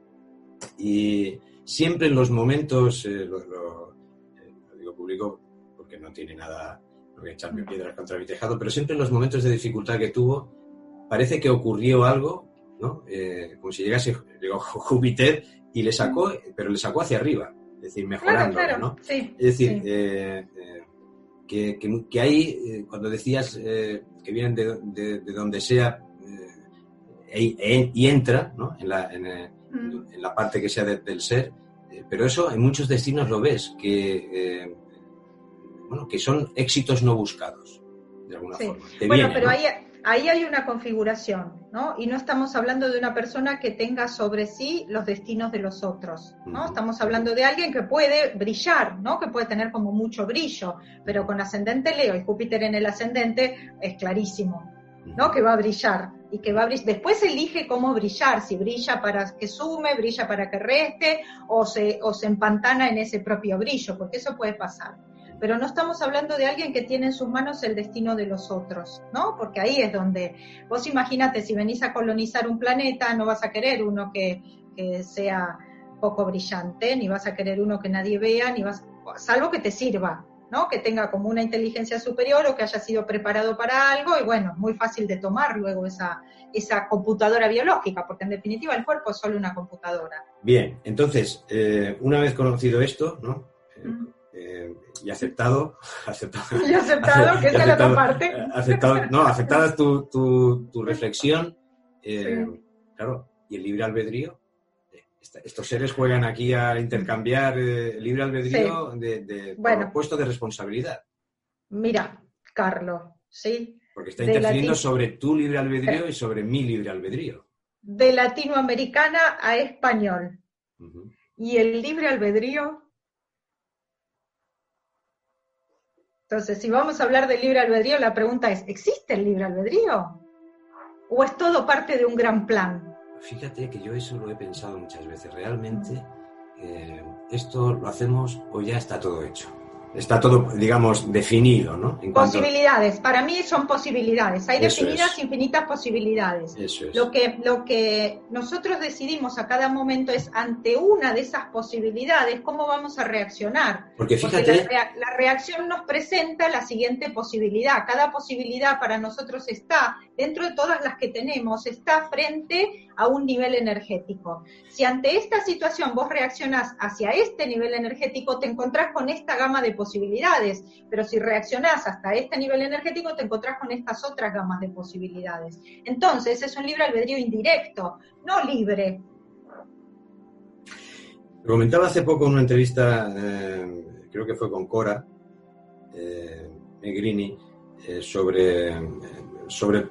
Y siempre en los momentos, eh, lo, eh, lo, digo público porque no tiene nada, no voy a echarme piedras contra mi tejado, pero siempre en los momentos de dificultad que tuvo, parece que ocurrió algo, ¿no? Eh, como si llegase, llegó Júpiter y le sacó, pero le sacó hacia arriba, es decir, mejorando, ¿no? es decir, que, que, ahí, cuando decías que vienen de, de, donde sea e, e, y entra ¿no? en, la, en, en la parte que sea del ser, eh, pero eso en muchos destinos lo ves, que, eh, bueno, que son éxitos no buscados, de alguna forma. bueno, pero ahí, ahí hay una configuración, ¿no? Y no estamos hablando de una persona que tenga sobre sí los destinos de los otros, ¿no? Estamos hablando de alguien que puede brillar, ¿no? Que puede tener como mucho brillo, pero con ascendente Leo y Júpiter en el ascendente es clarísimo, ¿no? Que va a brillar y que va a brillar. Después elige cómo brillar, si brilla para que sume, brilla para que reste o se, o se empantana en ese propio brillo, porque eso puede pasar. Pero no estamos hablando de alguien que tiene en sus manos el destino de los otros, ¿no? Porque ahí es donde, vos imagínate, si venís a colonizar un planeta, no vas a querer uno que, que sea poco brillante, ni vas a querer uno que nadie vea, ni vas, salvo que te sirva, ¿no? Que tenga como una inteligencia superior o que haya sido preparado para algo y bueno, muy fácil de tomar luego esa, esa computadora biológica, porque en definitiva el cuerpo es solo una computadora. Bien, entonces, eh, una vez conocido esto, ¿no? Eh, eh, y aceptado, aceptado, y aceptado, que es la otra parte. Aceptado, no, aceptada tu, tu, reflexión, eh, claro, y el libre albedrío. Estos seres juegan aquí a intercambiar el libre albedrío de, de puesto de responsabilidad. Mira, Carlos, ¿sí? Porque está interfiriendo sobre tu libre albedrío y sobre mi libre albedrío. De latinoamericana a español. ¿Y el libre albedrío? Entonces, si vamos a hablar del libre albedrío, la pregunta es, ¿existe el libre albedrío? ¿O es todo parte de un gran plan? Fíjate que yo eso lo he pensado muchas veces. Realmente, eh, esto lo hacemos o ya está todo hecho está todo, digamos, definido, ¿no? Posibilidades, para mí son posibilidades, hay definidas infinitas posibilidades. Eso es. Lo que, lo que nosotros decidimos a cada momento es ante una de esas posibilidades, cómo vamos a reaccionar. Porque fíjate... la, reacción nos presenta la siguiente posibilidad, cada posibilidad para nosotros está, dentro de todas las que tenemos, está frente a un nivel energético. Si ante esta situación vos reaccionás hacia este nivel energético, te encontrás con esta gama de posibilidades, pero si reaccionás hasta este nivel energético, te encontrás con estas otras gamas de posibilidades. Entonces, es un libre albedrío indirecto, no libre. Lo comentaba hace poco en una entrevista, eh, creo que fue con Cora eh, Megrini, eh, sobre, sobre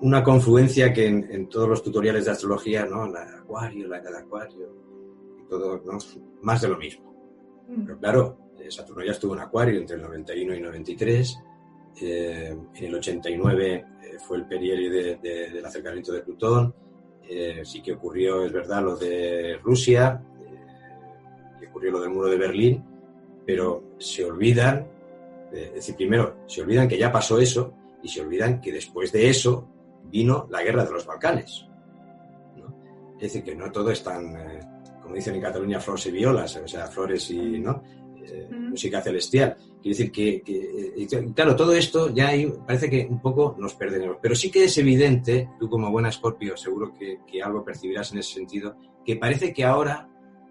una confluencia que en, todos los tutoriales de astrología, ¿no? La acuario, la de acuario, y todo, ¿no? Más de lo mismo. Mm. Pero claro, eh, Saturno ya estuvo en acuario entre el 91 y 93. Eh, en el 89 eh, fue el periodo del acercamiento de Plutón. sí que ocurrió, es verdad, lo de Rusia, y ocurrió lo del muro de Berlín, pero se olvidan, es decir, primero, se olvidan que ya pasó eso y se olvidan que después de eso vino la guerra de los Balcanes. Es decir, que no todo es tan, eh, como dicen en Cataluña, flores y violas, o sea, flores y ¿no? Eh, música celestial. Quiere decir que, eh, claro, todo esto ya parece que un poco nos perdemos. Pero sí que es evidente, tú como buena Scorpio seguro que, algo percibirás en ese sentido, que parece que ahora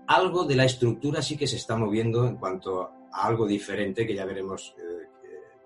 algo de la estructura sí que se está moviendo en cuanto a algo diferente, que ya veremos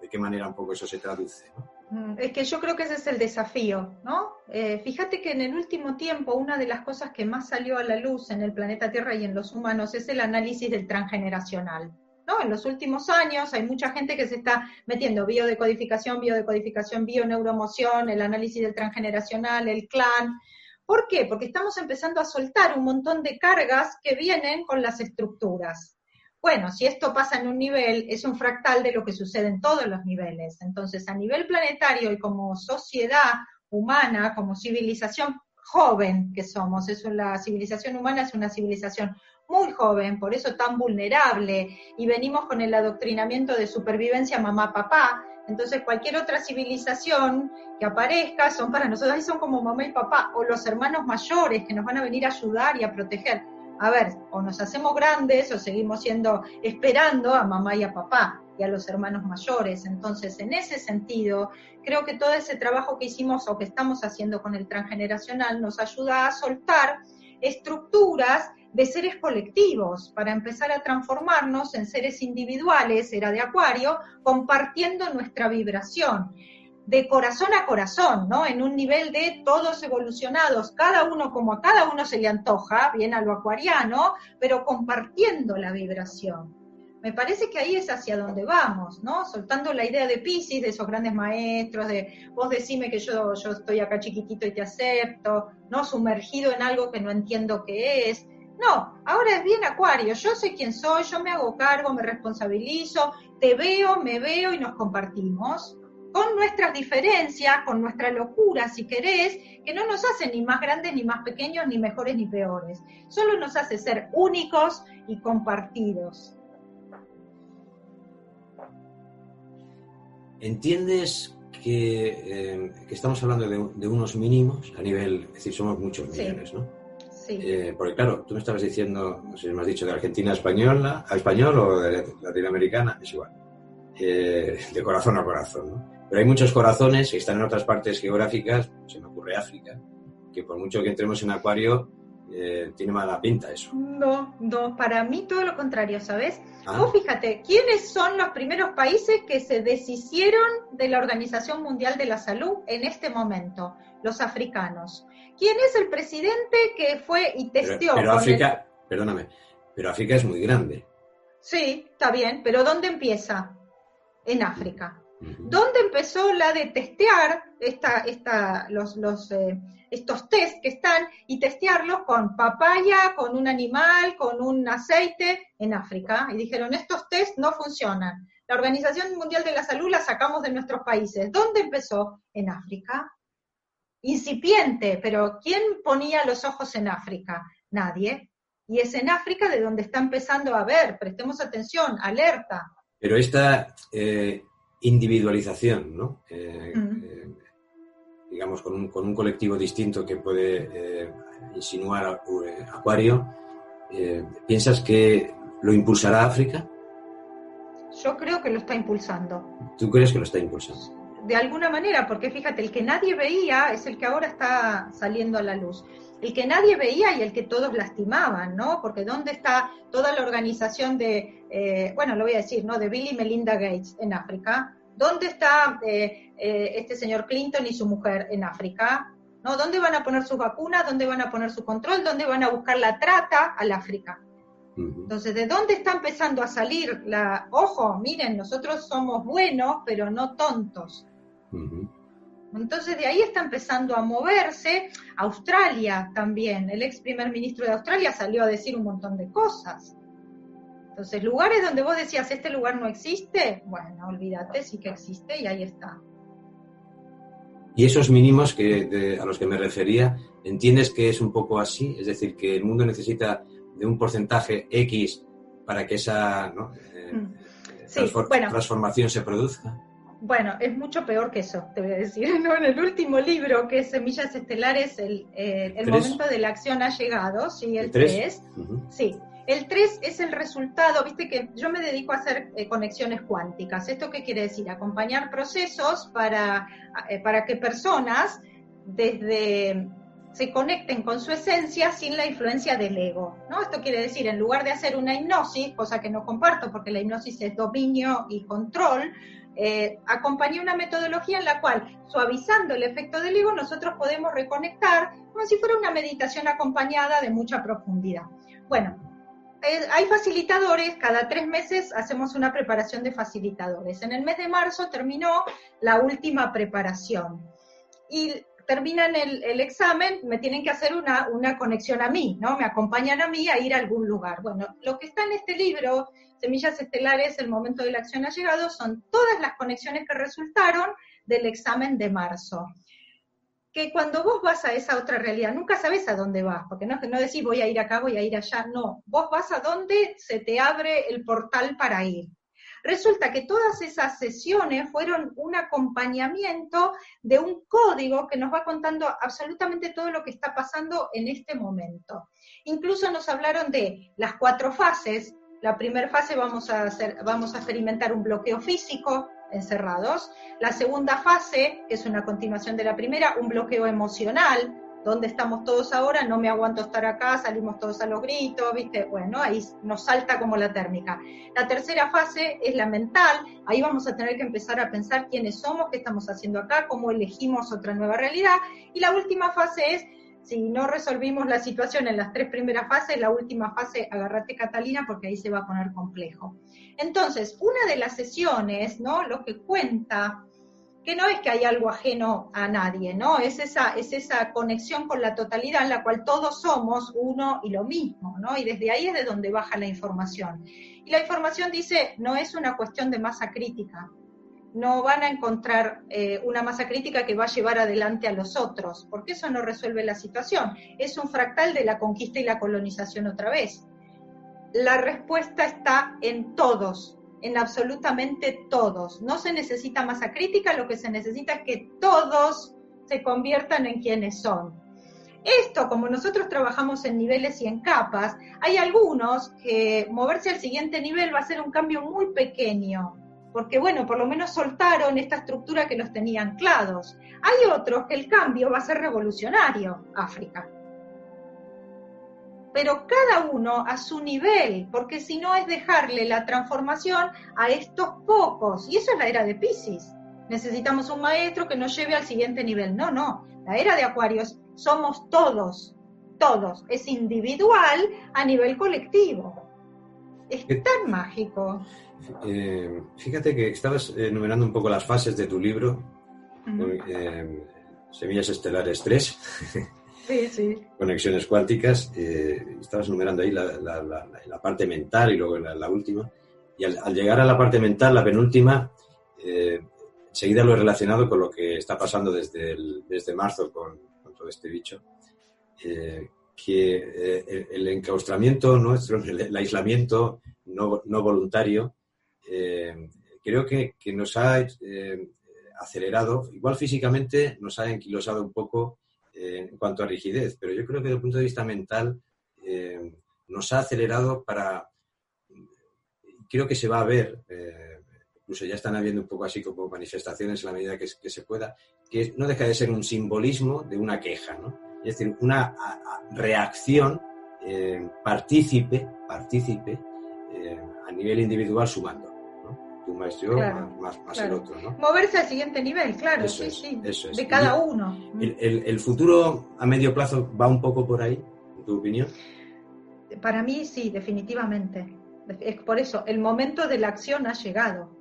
de qué manera un poco eso se traduce. Mm, es que yo creo que ese es el desafío, ¿no? Eh, fíjate que en el último tiempo una de las cosas que más salió a la luz en el planeta Tierra y en los humanos es el análisis del transgeneracional. ¿no? En los últimos años hay mucha gente que se está metiendo biodecodificación, biodecodificación, bioneuromoción, el análisis del transgeneracional, el clan. ¿Por qué? Porque estamos empezando a soltar un montón de cargas que vienen con las estructuras. Bueno, si esto pasa en un nivel, es un fractal de lo que sucede en todos los niveles. Entonces, a nivel planetario y como sociedad humana, como civilización joven que somos, es la civilización humana es una civilización muy joven, por eso tan vulnerable, y venimos con el adoctrinamiento de supervivencia mamá-papá, entonces cualquier otra civilización que aparezca son para nosotros, son como mamá y papá, o los hermanos mayores que nos van a venir a ayudar y a proteger a ver, o nos hacemos grandes o seguimos siendo, esperando a mamá y a papá y a los hermanos mayores. Entonces, en ese sentido, creo que todo ese trabajo que hicimos o que estamos haciendo con el transgeneracional nos ayuda a soltar estructuras de seres colectivos para empezar a transformarnos en seres individuales, era de Acuario, compartiendo nuestra vibración de corazón a corazón, ¿no? En un nivel de todos evolucionados, cada uno como a cada uno se le antoja, bien a lo acuariano, pero compartiendo la vibración. Me parece que ahí es hacia donde vamos, ¿no? Soltando la idea de Pisces, de esos grandes maestros, de vos decime que yo, yo estoy acá chiquitito y te acepto, ¿no? Sumergido en algo que no entiendo qué es. No, ahora es bien acuario, yo sé quién soy, yo me hago cargo, me responsabilizo, te veo, me veo y nos compartimos con nuestras diferencias, con nuestra locura, si querés, que no nos hace ni más grandes, ni más pequeños, ni mejores, ni peores. Solo nos hace ser únicos y compartidos. ¿Entiendes que, eh, estamos hablando de, unos mínimos a nivel, es decir, somos muchos millones, ¿no? Sí. Eh, porque claro, tú me estabas diciendo, no sé si me has dicho de Argentina a española, a español o de latinoamericana, es igual. Eh, de corazón a corazón, ¿no? Pero hay muchos corazones que están en otras partes geográficas, se me ocurre África, que por mucho que entremos en Acuario, eh, tiene mala pinta eso. No, no, para mí todo lo contrario, ¿sabes? Ah. Vos fíjate, ¿quiénes son los primeros países que se deshicieron de la Organización Mundial de la Salud en este momento? Los africanos. ¿Quién es el presidente que fue y testeó? pero África, perdóname, pero África es muy grande. Sí, está bien, pero ¿dónde empieza? En África. ¿Dónde empezó la de testear esta, esta, los, los, eh, estos test que están y testearlos con papaya, con un animal, con un aceite en África? Y dijeron, estos test no funcionan. La Organización Mundial de la Salud la sacamos de nuestros países. ¿Dónde empezó? En África. Incipiente, pero ¿quién ponía los ojos en África? Nadie. Y es en África de donde está empezando a ver, prestemos atención, alerta. Pero esta eh, individualización, ¿no? Eh, eh, digamos, con un, con un colectivo distinto que puede eh, insinuar Acuario, ¿piensas que lo impulsará África? Yo creo que lo está impulsando. ¿Tú crees que lo está impulsando? De alguna manera, porque fíjate, el que nadie veía es el que ahora está saliendo a la luz. El que nadie veía y el que todos lastimaban, ¿no? Porque ¿dónde está toda la organización de, eh, bueno, lo voy a decir, ¿no? De Bill y Melinda Gates en África. ¿Dónde está eh, eh, este señor Clinton y su mujer en África? ¿No? ¿Dónde van a poner sus vacunas? ¿Dónde van a poner su control? ¿Dónde van a buscar la trata al África? Entonces, ¿de dónde está empezando a salir la... Ojo, miren, nosotros somos buenos, pero no tontos. Entonces de ahí está empezando a moverse. Australia también, el ex primer ministro de Australia salió a decir un montón de cosas. Entonces, lugares donde vos decías, este lugar no existe, bueno, olvídate, sí que existe y ahí está. Y esos mínimos que, de- a los que me refería, ¿entiendes que es un poco así? Es decir, que el mundo necesita de un porcentaje X para que esa ¿no? Eh, Mm. Sí, bueno. transformación se produzca. Bueno, es mucho peor que eso, te voy a decir. ¿no? En el último libro, que es Semillas Estelares, el, eh, momento de la acción ha llegado, sí, el ¿El tres? 3. Ujú. Sí, el 3 es el resultado, viste que yo me dedico a hacer eh, conexiones cuánticas. ¿Esto qué quiere decir? Acompañar procesos para, eh, para que personas desde se conecten con su esencia sin la influencia del ego, ¿no? Esto quiere decir, en lugar de hacer una hipnosis, cosa que no comparto porque la hipnosis es dominio y control, eh, acompañé una metodología en la cual, suavizando el efecto del ego, nosotros podemos reconectar como si fuera una meditación acompañada de mucha profundidad. Bueno, eh, hay facilitadores, cada tres meses hacemos una preparación de facilitadores. En el mes de marzo terminó la última preparación. Y terminan el, el examen, me tienen que hacer una, una conexión a mí, ¿no? Me acompañan a mí a ir a algún lugar. Bueno, lo que está en este libro, Semillas Estelares, el momento de la acción ha llegado, son todas las conexiones que resultaron del examen de marzo que cuando vos vas a esa otra realidad, nunca sabes a dónde vas, porque no, no decís voy a ir acá, voy a ir allá, no, vos vas a donde se te abre el portal para ir. Resulta que todas esas sesiones fueron un acompañamiento de un código que nos va contando absolutamente todo lo que está pasando en este momento. Incluso nos hablaron de las cuatro fases. La primera fase vamos a, hacer, vamos a experimentar un bloqueo físico, encerrados. La segunda fase, que es una continuación de la primera, un bloqueo emocional, donde estamos todos ahora, no me aguanto estar acá, salimos todos a los gritos, ¿viste? Bueno, ahí nos salta como la térmica. La tercera fase es la mental, ahí vamos a tener que empezar a pensar quiénes somos, qué estamos haciendo acá, cómo elegimos otra nueva realidad. Y la última fase es si no resolvimos la situación en las tres primeras fases, la última fase, agárrate Catalina, porque ahí se va a poner complejo. Entonces, una de las sesiones, ¿no? Lo que cuenta, que no es que hay algo ajeno a nadie, ¿no? Es esa, es esa conexión con la totalidad en la cual todos somos uno y lo mismo, ¿no? Y desde ahí es de donde baja la información. Y la información dice, no es una cuestión de masa crítica, no van a encontrar eh, una masa crítica que va a llevar adelante a los otros, porque eso no resuelve la situación. Es un fractal de la conquista y la colonización otra vez. La respuesta está en todos, en absolutamente todos. No se necesita masa crítica, lo que se necesita es que todos se conviertan en quienes son. Esto, como nosotros trabajamos en niveles y en capas, hay algunos que moverse al siguiente nivel va a ser un cambio muy pequeño, porque bueno, por lo menos soltaron esta estructura que los tenía anclados. Hay otros que el cambio va a ser revolucionario, África. pero cada uno a su nivel, porque si no es dejarle la transformación a estos pocos. Y eso es la era de Pisces. Necesitamos un maestro que nos lleve al siguiente nivel. No, no. La era de Acuarios somos todos, todos. Es individual a nivel colectivo. Es tan mágico. Eh, fíjate que estabas enumerando un poco las fases de tu libro, eh, Semillas Estelares 3. Conexiones cuánticas. Eh, estabas enumerando ahí la, parte mental y luego la, última. Y al, llegar a la parte mental, la penúltima, eh, enseguida lo he relacionado con lo que está pasando desde, desde marzo con, todo este bicho. Eh, que el, enclaustramiento nuestro, el, aislamiento no, voluntario, creo que, que, nos ha acelerado, igual físicamente nos ha enquilosado un poco en cuanto a rigidez, pero yo creo que desde el punto de vista mental eh, nos ha acelerado para, creo que se va a ver, eh, incluso ya están habiendo un poco así como manifestaciones en la medida que, se pueda, que no deja de ser un simbolismo de una queja, ¿no? Es decir, una reacción eh, partícipe, partícipe a nivel individual sumando un maestro más, más, el otro, ¿no? Moverse al siguiente nivel, claro, sí, sí, de cada uno. El, futuro a medio plazo va un poco por ahí, en tu opinión? Para mí sí, definitivamente. Es por eso, el momento de la acción ha llegado.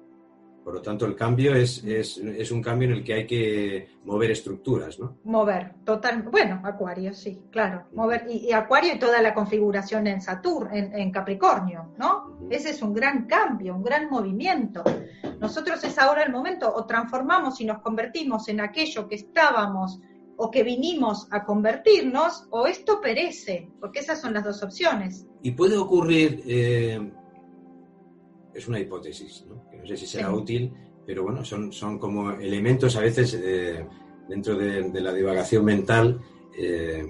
Por lo tanto, el cambio es, es, un cambio en el que hay que mover estructuras, ¿no? Mover, total. Bueno, Acuario, sí, claro. Mover, y, Acuario y toda la configuración en Saturno, en, Capricornio, ¿no? Ese es un gran cambio, un gran movimiento. Nosotros es ahora el momento, o transformamos y nos convertimos en aquello que estábamos o que vinimos a convertirnos, o esto perece, porque esas son las dos opciones. Y puede ocurrir. Eh, es una hipótesis, ¿no? que no sé si será útil, pero bueno, son, son como elementos a veces eh, dentro de, la divagación mental eh,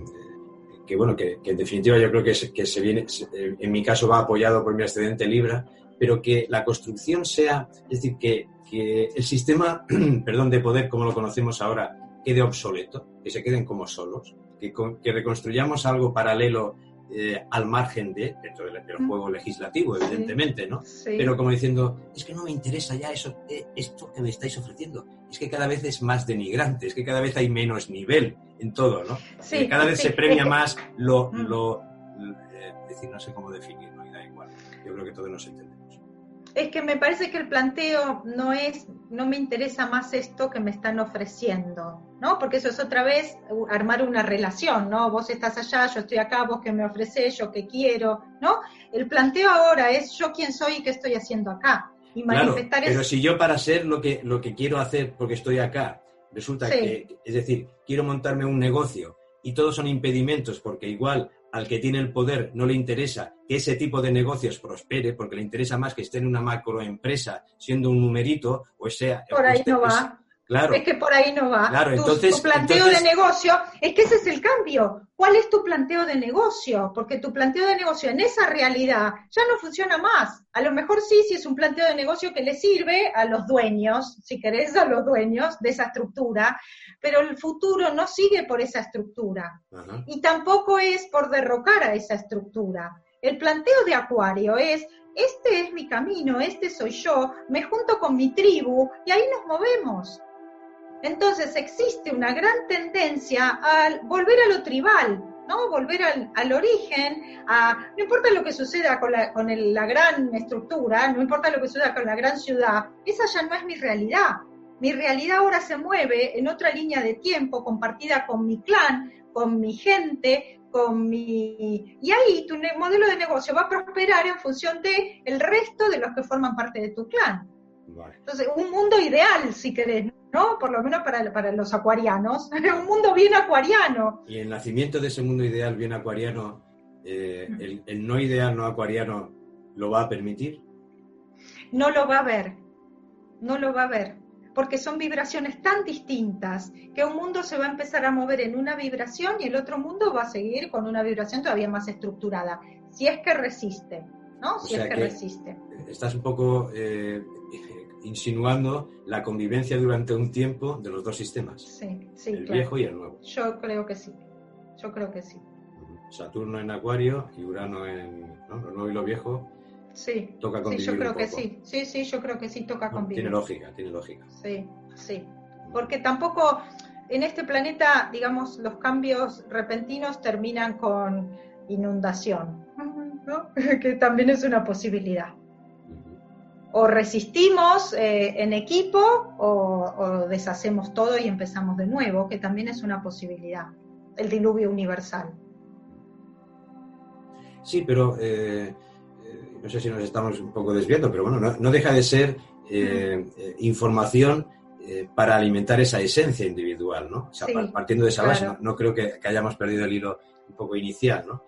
que bueno, que, en definitiva yo creo que, que se viene, en mi caso va apoyado por mi excedente Libra, pero que la construcción sea, es decir, que, que el sistema, perdón, de poder como lo conocemos ahora quede obsoleto, que se queden como solos, que, que reconstruyamos algo paralelo eh, al margen de, dentro del, mm. juego legislativo, evidentemente, ¿no? Pero como diciendo, es que no me interesa ya eso, eh, esto que me estáis ofreciendo, es que cada vez es más denigrante, es que cada vez hay menos nivel en todo, ¿no? Eh, cada vez se premia más lo, mm. lo decir, no sé cómo definirlo, y da igual. Yo creo que todos nos entendemos es que me parece que el planteo no es, no me interesa más esto que me están ofreciendo, ¿no? Porque eso es otra vez armar una relación, ¿no? Vos estás allá, yo estoy acá, vos que me ofreces, yo que quiero, ¿no? El planteo ahora es yo quién soy y qué estoy haciendo acá. Y manifestar Pero si yo para ser lo que, lo que quiero hacer porque estoy acá, resulta que, es decir, quiero montarme un negocio y todos son impedimentos porque igual al que tiene el poder no le interesa que ese tipo de negocios prospere, porque le interesa más que esté en una macroempresa siendo un numerito, o sea... Por ahí no va. Claro. Es que por ahí no va. Claro, tu, entonces, tu planteo de negocio, es que ese es el cambio. ¿Cuál es tu planteo de negocio? Porque tu planteo de negocio en esa realidad ya no funciona más. A lo mejor sí, si es un planteo de negocio que le sirve a los dueños, si querés, a los dueños de esa estructura, pero el futuro no sigue por esa estructura. Y tampoco es por derrocar a esa estructura. El planteo de Acuario es, este es mi camino, este soy yo, me junto con mi tribu y ahí nos movemos. Entonces existe una gran tendencia al volver a lo tribal, ¿no? Volver al, origen, a, no importa lo que suceda con, la, con la gran estructura, no importa lo que suceda con la gran ciudad, esa ya no es mi realidad. Mi realidad ahora se mueve en otra línea de tiempo compartida con mi clan, con mi gente, con mi... Y ahí tu modelo de negocio va a prosperar en función de el resto de los que forman parte de tu clan. Entonces, un mundo ideal, si querés, ¿no? Por lo menos para, para los acuarianos, un mundo bien acuariano. Y el nacimiento de ese mundo ideal bien acuariano, eh, el, el no ideal no acuariano, ¿lo va a permitir? No lo va a ver, no lo va a ver porque son vibraciones tan distintas que un mundo se va a empezar a mover en una vibración y el otro mundo va a seguir con una vibración todavía más estructurada, si es que resiste, ¿no? Si es que, resiste. Estás un poco eh, insinuando la convivencia durante un tiempo de los dos sistemas. Sí, sí. El viejo y el nuevo. Yo creo que sí, yo creo que sí. Saturno en Acuario y Urano en ¿no? lo nuevo y lo viejo. Sí, toca sí yo creo que sí. Sí, sí, yo creo que sí toca convivir. Tiene lógica, tiene lógica. Sí, sí. Porque tampoco en este planeta, digamos, los cambios repentinos terminan con inundación, ¿no? que también es una posibilidad. O resistimos eh, en equipo o, deshacemos todo y empezamos de nuevo, que también es una posibilidad. El diluvio universal. Sí, pero eh, eh, no sé si nos estamos un poco desviando, pero bueno, no, deja de ser información para alimentar esa esencia individual, ¿no? O sea, partiendo de esa base, no, creo que, hayamos perdido el hilo un poco inicial, ¿no?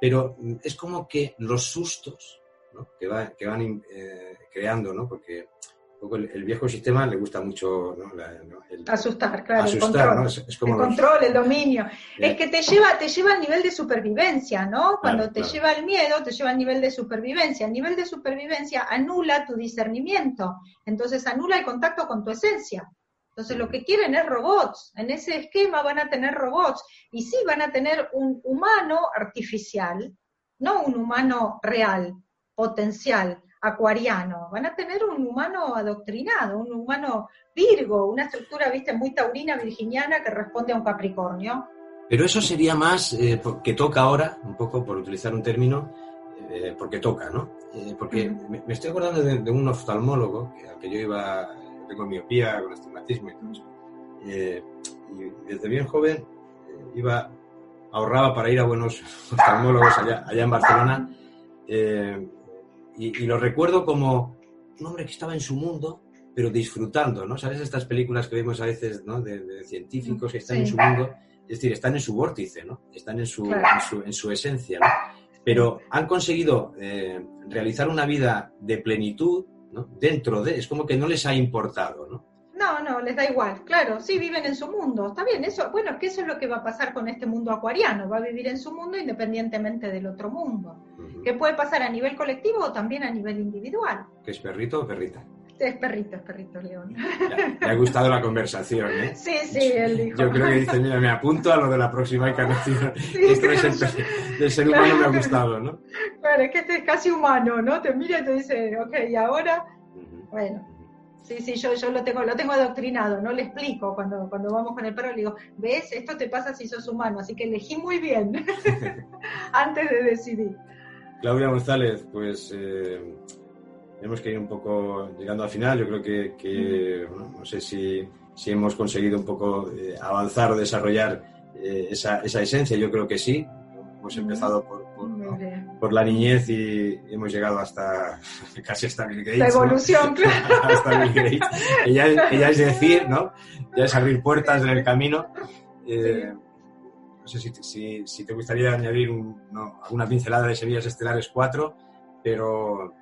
pero es como que los sustos que, que van creando, ¿no? Porque el, viejo sistema le gusta mucho asustar, claro, el control, el, control el dominio. Es que te lleva, te lleva al nivel de supervivencia, ¿no? Cuando te lleva el miedo, te lleva al nivel de supervivencia. El nivel de supervivencia anula tu discernimiento, entonces anula el contacto con tu esencia. Entonces lo que quieren es robots. En ese esquema van a tener robots y sí van a tener un humano artificial, no un humano real, potencial acuariano, van a tener un humano adoctrinado, un humano virgo, una estructura, viste, muy taurina, virginiana que responde a un capricornio. Pero eso sería más eh, que toca ahora, un poco por utilizar un término, eh, porque toca, ¿no? Eh, porque me, estoy acordando de, un oftalmólogo que, al que yo iba, tengo miopía, con astigmatismo y todo eso. y desde bien joven iba, ahorraba para ir a buenos oftalmólogos allá, allá en Barcelona y, lo recuerdo como un hombre que estaba en su mundo, pero disfrutando, ¿no? ¿Sabes estas películas que vemos a veces, ¿no? De, científicos que están en su mundo, es decir, están en su vórtice, ¿no? Están en su, en su, esencia, ¿no? Pero han conseguido eh, realizar una vida de plenitud, ¿no? Dentro de, es como que no les ha importado, ¿no? No, no, les da igual, claro, sí viven en su mundo, está bien, eso, bueno, es que eso es lo que va a pasar con este mundo acuariano, va a vivir en su mundo independientemente del otro mundo, que puede pasar a nivel colectivo o también a nivel individual. ¿Que es perrito o perrita? Es perrito, es perrito, León. Le ha gustado la conversación, ¿eh? Sí, sí, él dijo. Yo creo que dice, mira, me apunto a lo de la próxima encarnación. Sí, Esto es el, ser humano me ha gustado, ¿no? Claro, es que este es casi humano, ¿no? Te mira y te dice, ok, y ahora, bueno. Sí, sí, yo, yo lo tengo, lo tengo adoctrinado, no le explico cuando, cuando vamos con el perro, le digo, ves, esto te pasa si sos humano, así que elegí muy bien antes de decidir. Claudia González, pues eh, tenemos que ir un poco llegando al final, yo creo que, no sé si, si, hemos conseguido un poco eh, avanzar o desarrollar eh, esa, esa esencia, yo creo que sí, hemos empezado por por la niñez y hemos llegado hasta casi hasta Bill Gates. La evolución, claro. hasta Bill Gates. Ella, ella, es decir, ¿no? Ya es abrir puertas en el camino. Eh, no sé si, si, si, te gustaría añadir un, no, alguna pincelada de Semillas Estelares 4, pero,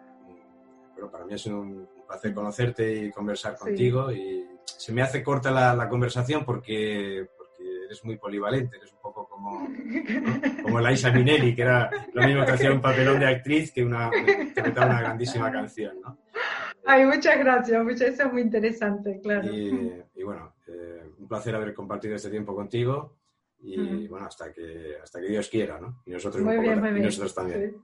pero para mí es un placer conocerte y conversar contigo. Y se me hace corta la, la conversación porque, porque eres muy polivalente, eres un poco como, como Laisa Minelli, que era lo mismo que hacía un papelón de actriz que una, interpretaba una grandísima canción, ¿no? Ay, muchas gracias, muchas, eso es muy interesante, claro. Y, bueno, eh, un placer haber compartido este tiempo contigo y bueno, hasta que, hasta que Dios quiera, ¿no? Y nosotros, muy bien, muy bien. Y nosotros también.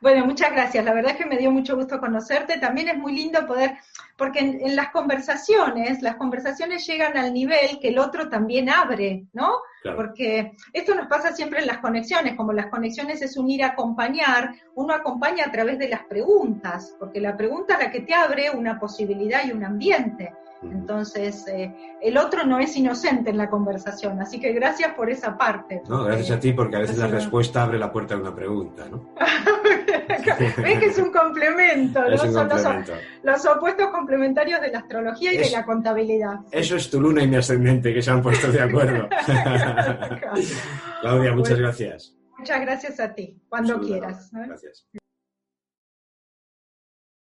Bueno, muchas gracias. La verdad es que me dio mucho gusto conocerte. También es muy lindo poder, porque en, las conversaciones, las conversaciones llegan al nivel que el otro también abre, ¿no? Porque esto nos pasa siempre en las conexiones, como las conexiones es unir, acompañar, uno acompaña a través de las preguntas, porque la pregunta es la que te abre una posibilidad y un ambiente. Entonces, eh, el otro no es inocente en la conversación, así que gracias por esa parte. No, gracias a ti, porque a veces la respuesta abre la puerta de una pregunta, ¿no? Ves que es un complemento, ¿no? Son Los, opuestos complementarios de la astrología y de la contabilidad. Eso es tu luna y mi ascendente, que se han puesto de acuerdo. Claudia, muchas gracias. Muchas gracias a ti, cuando quieras. Gracias.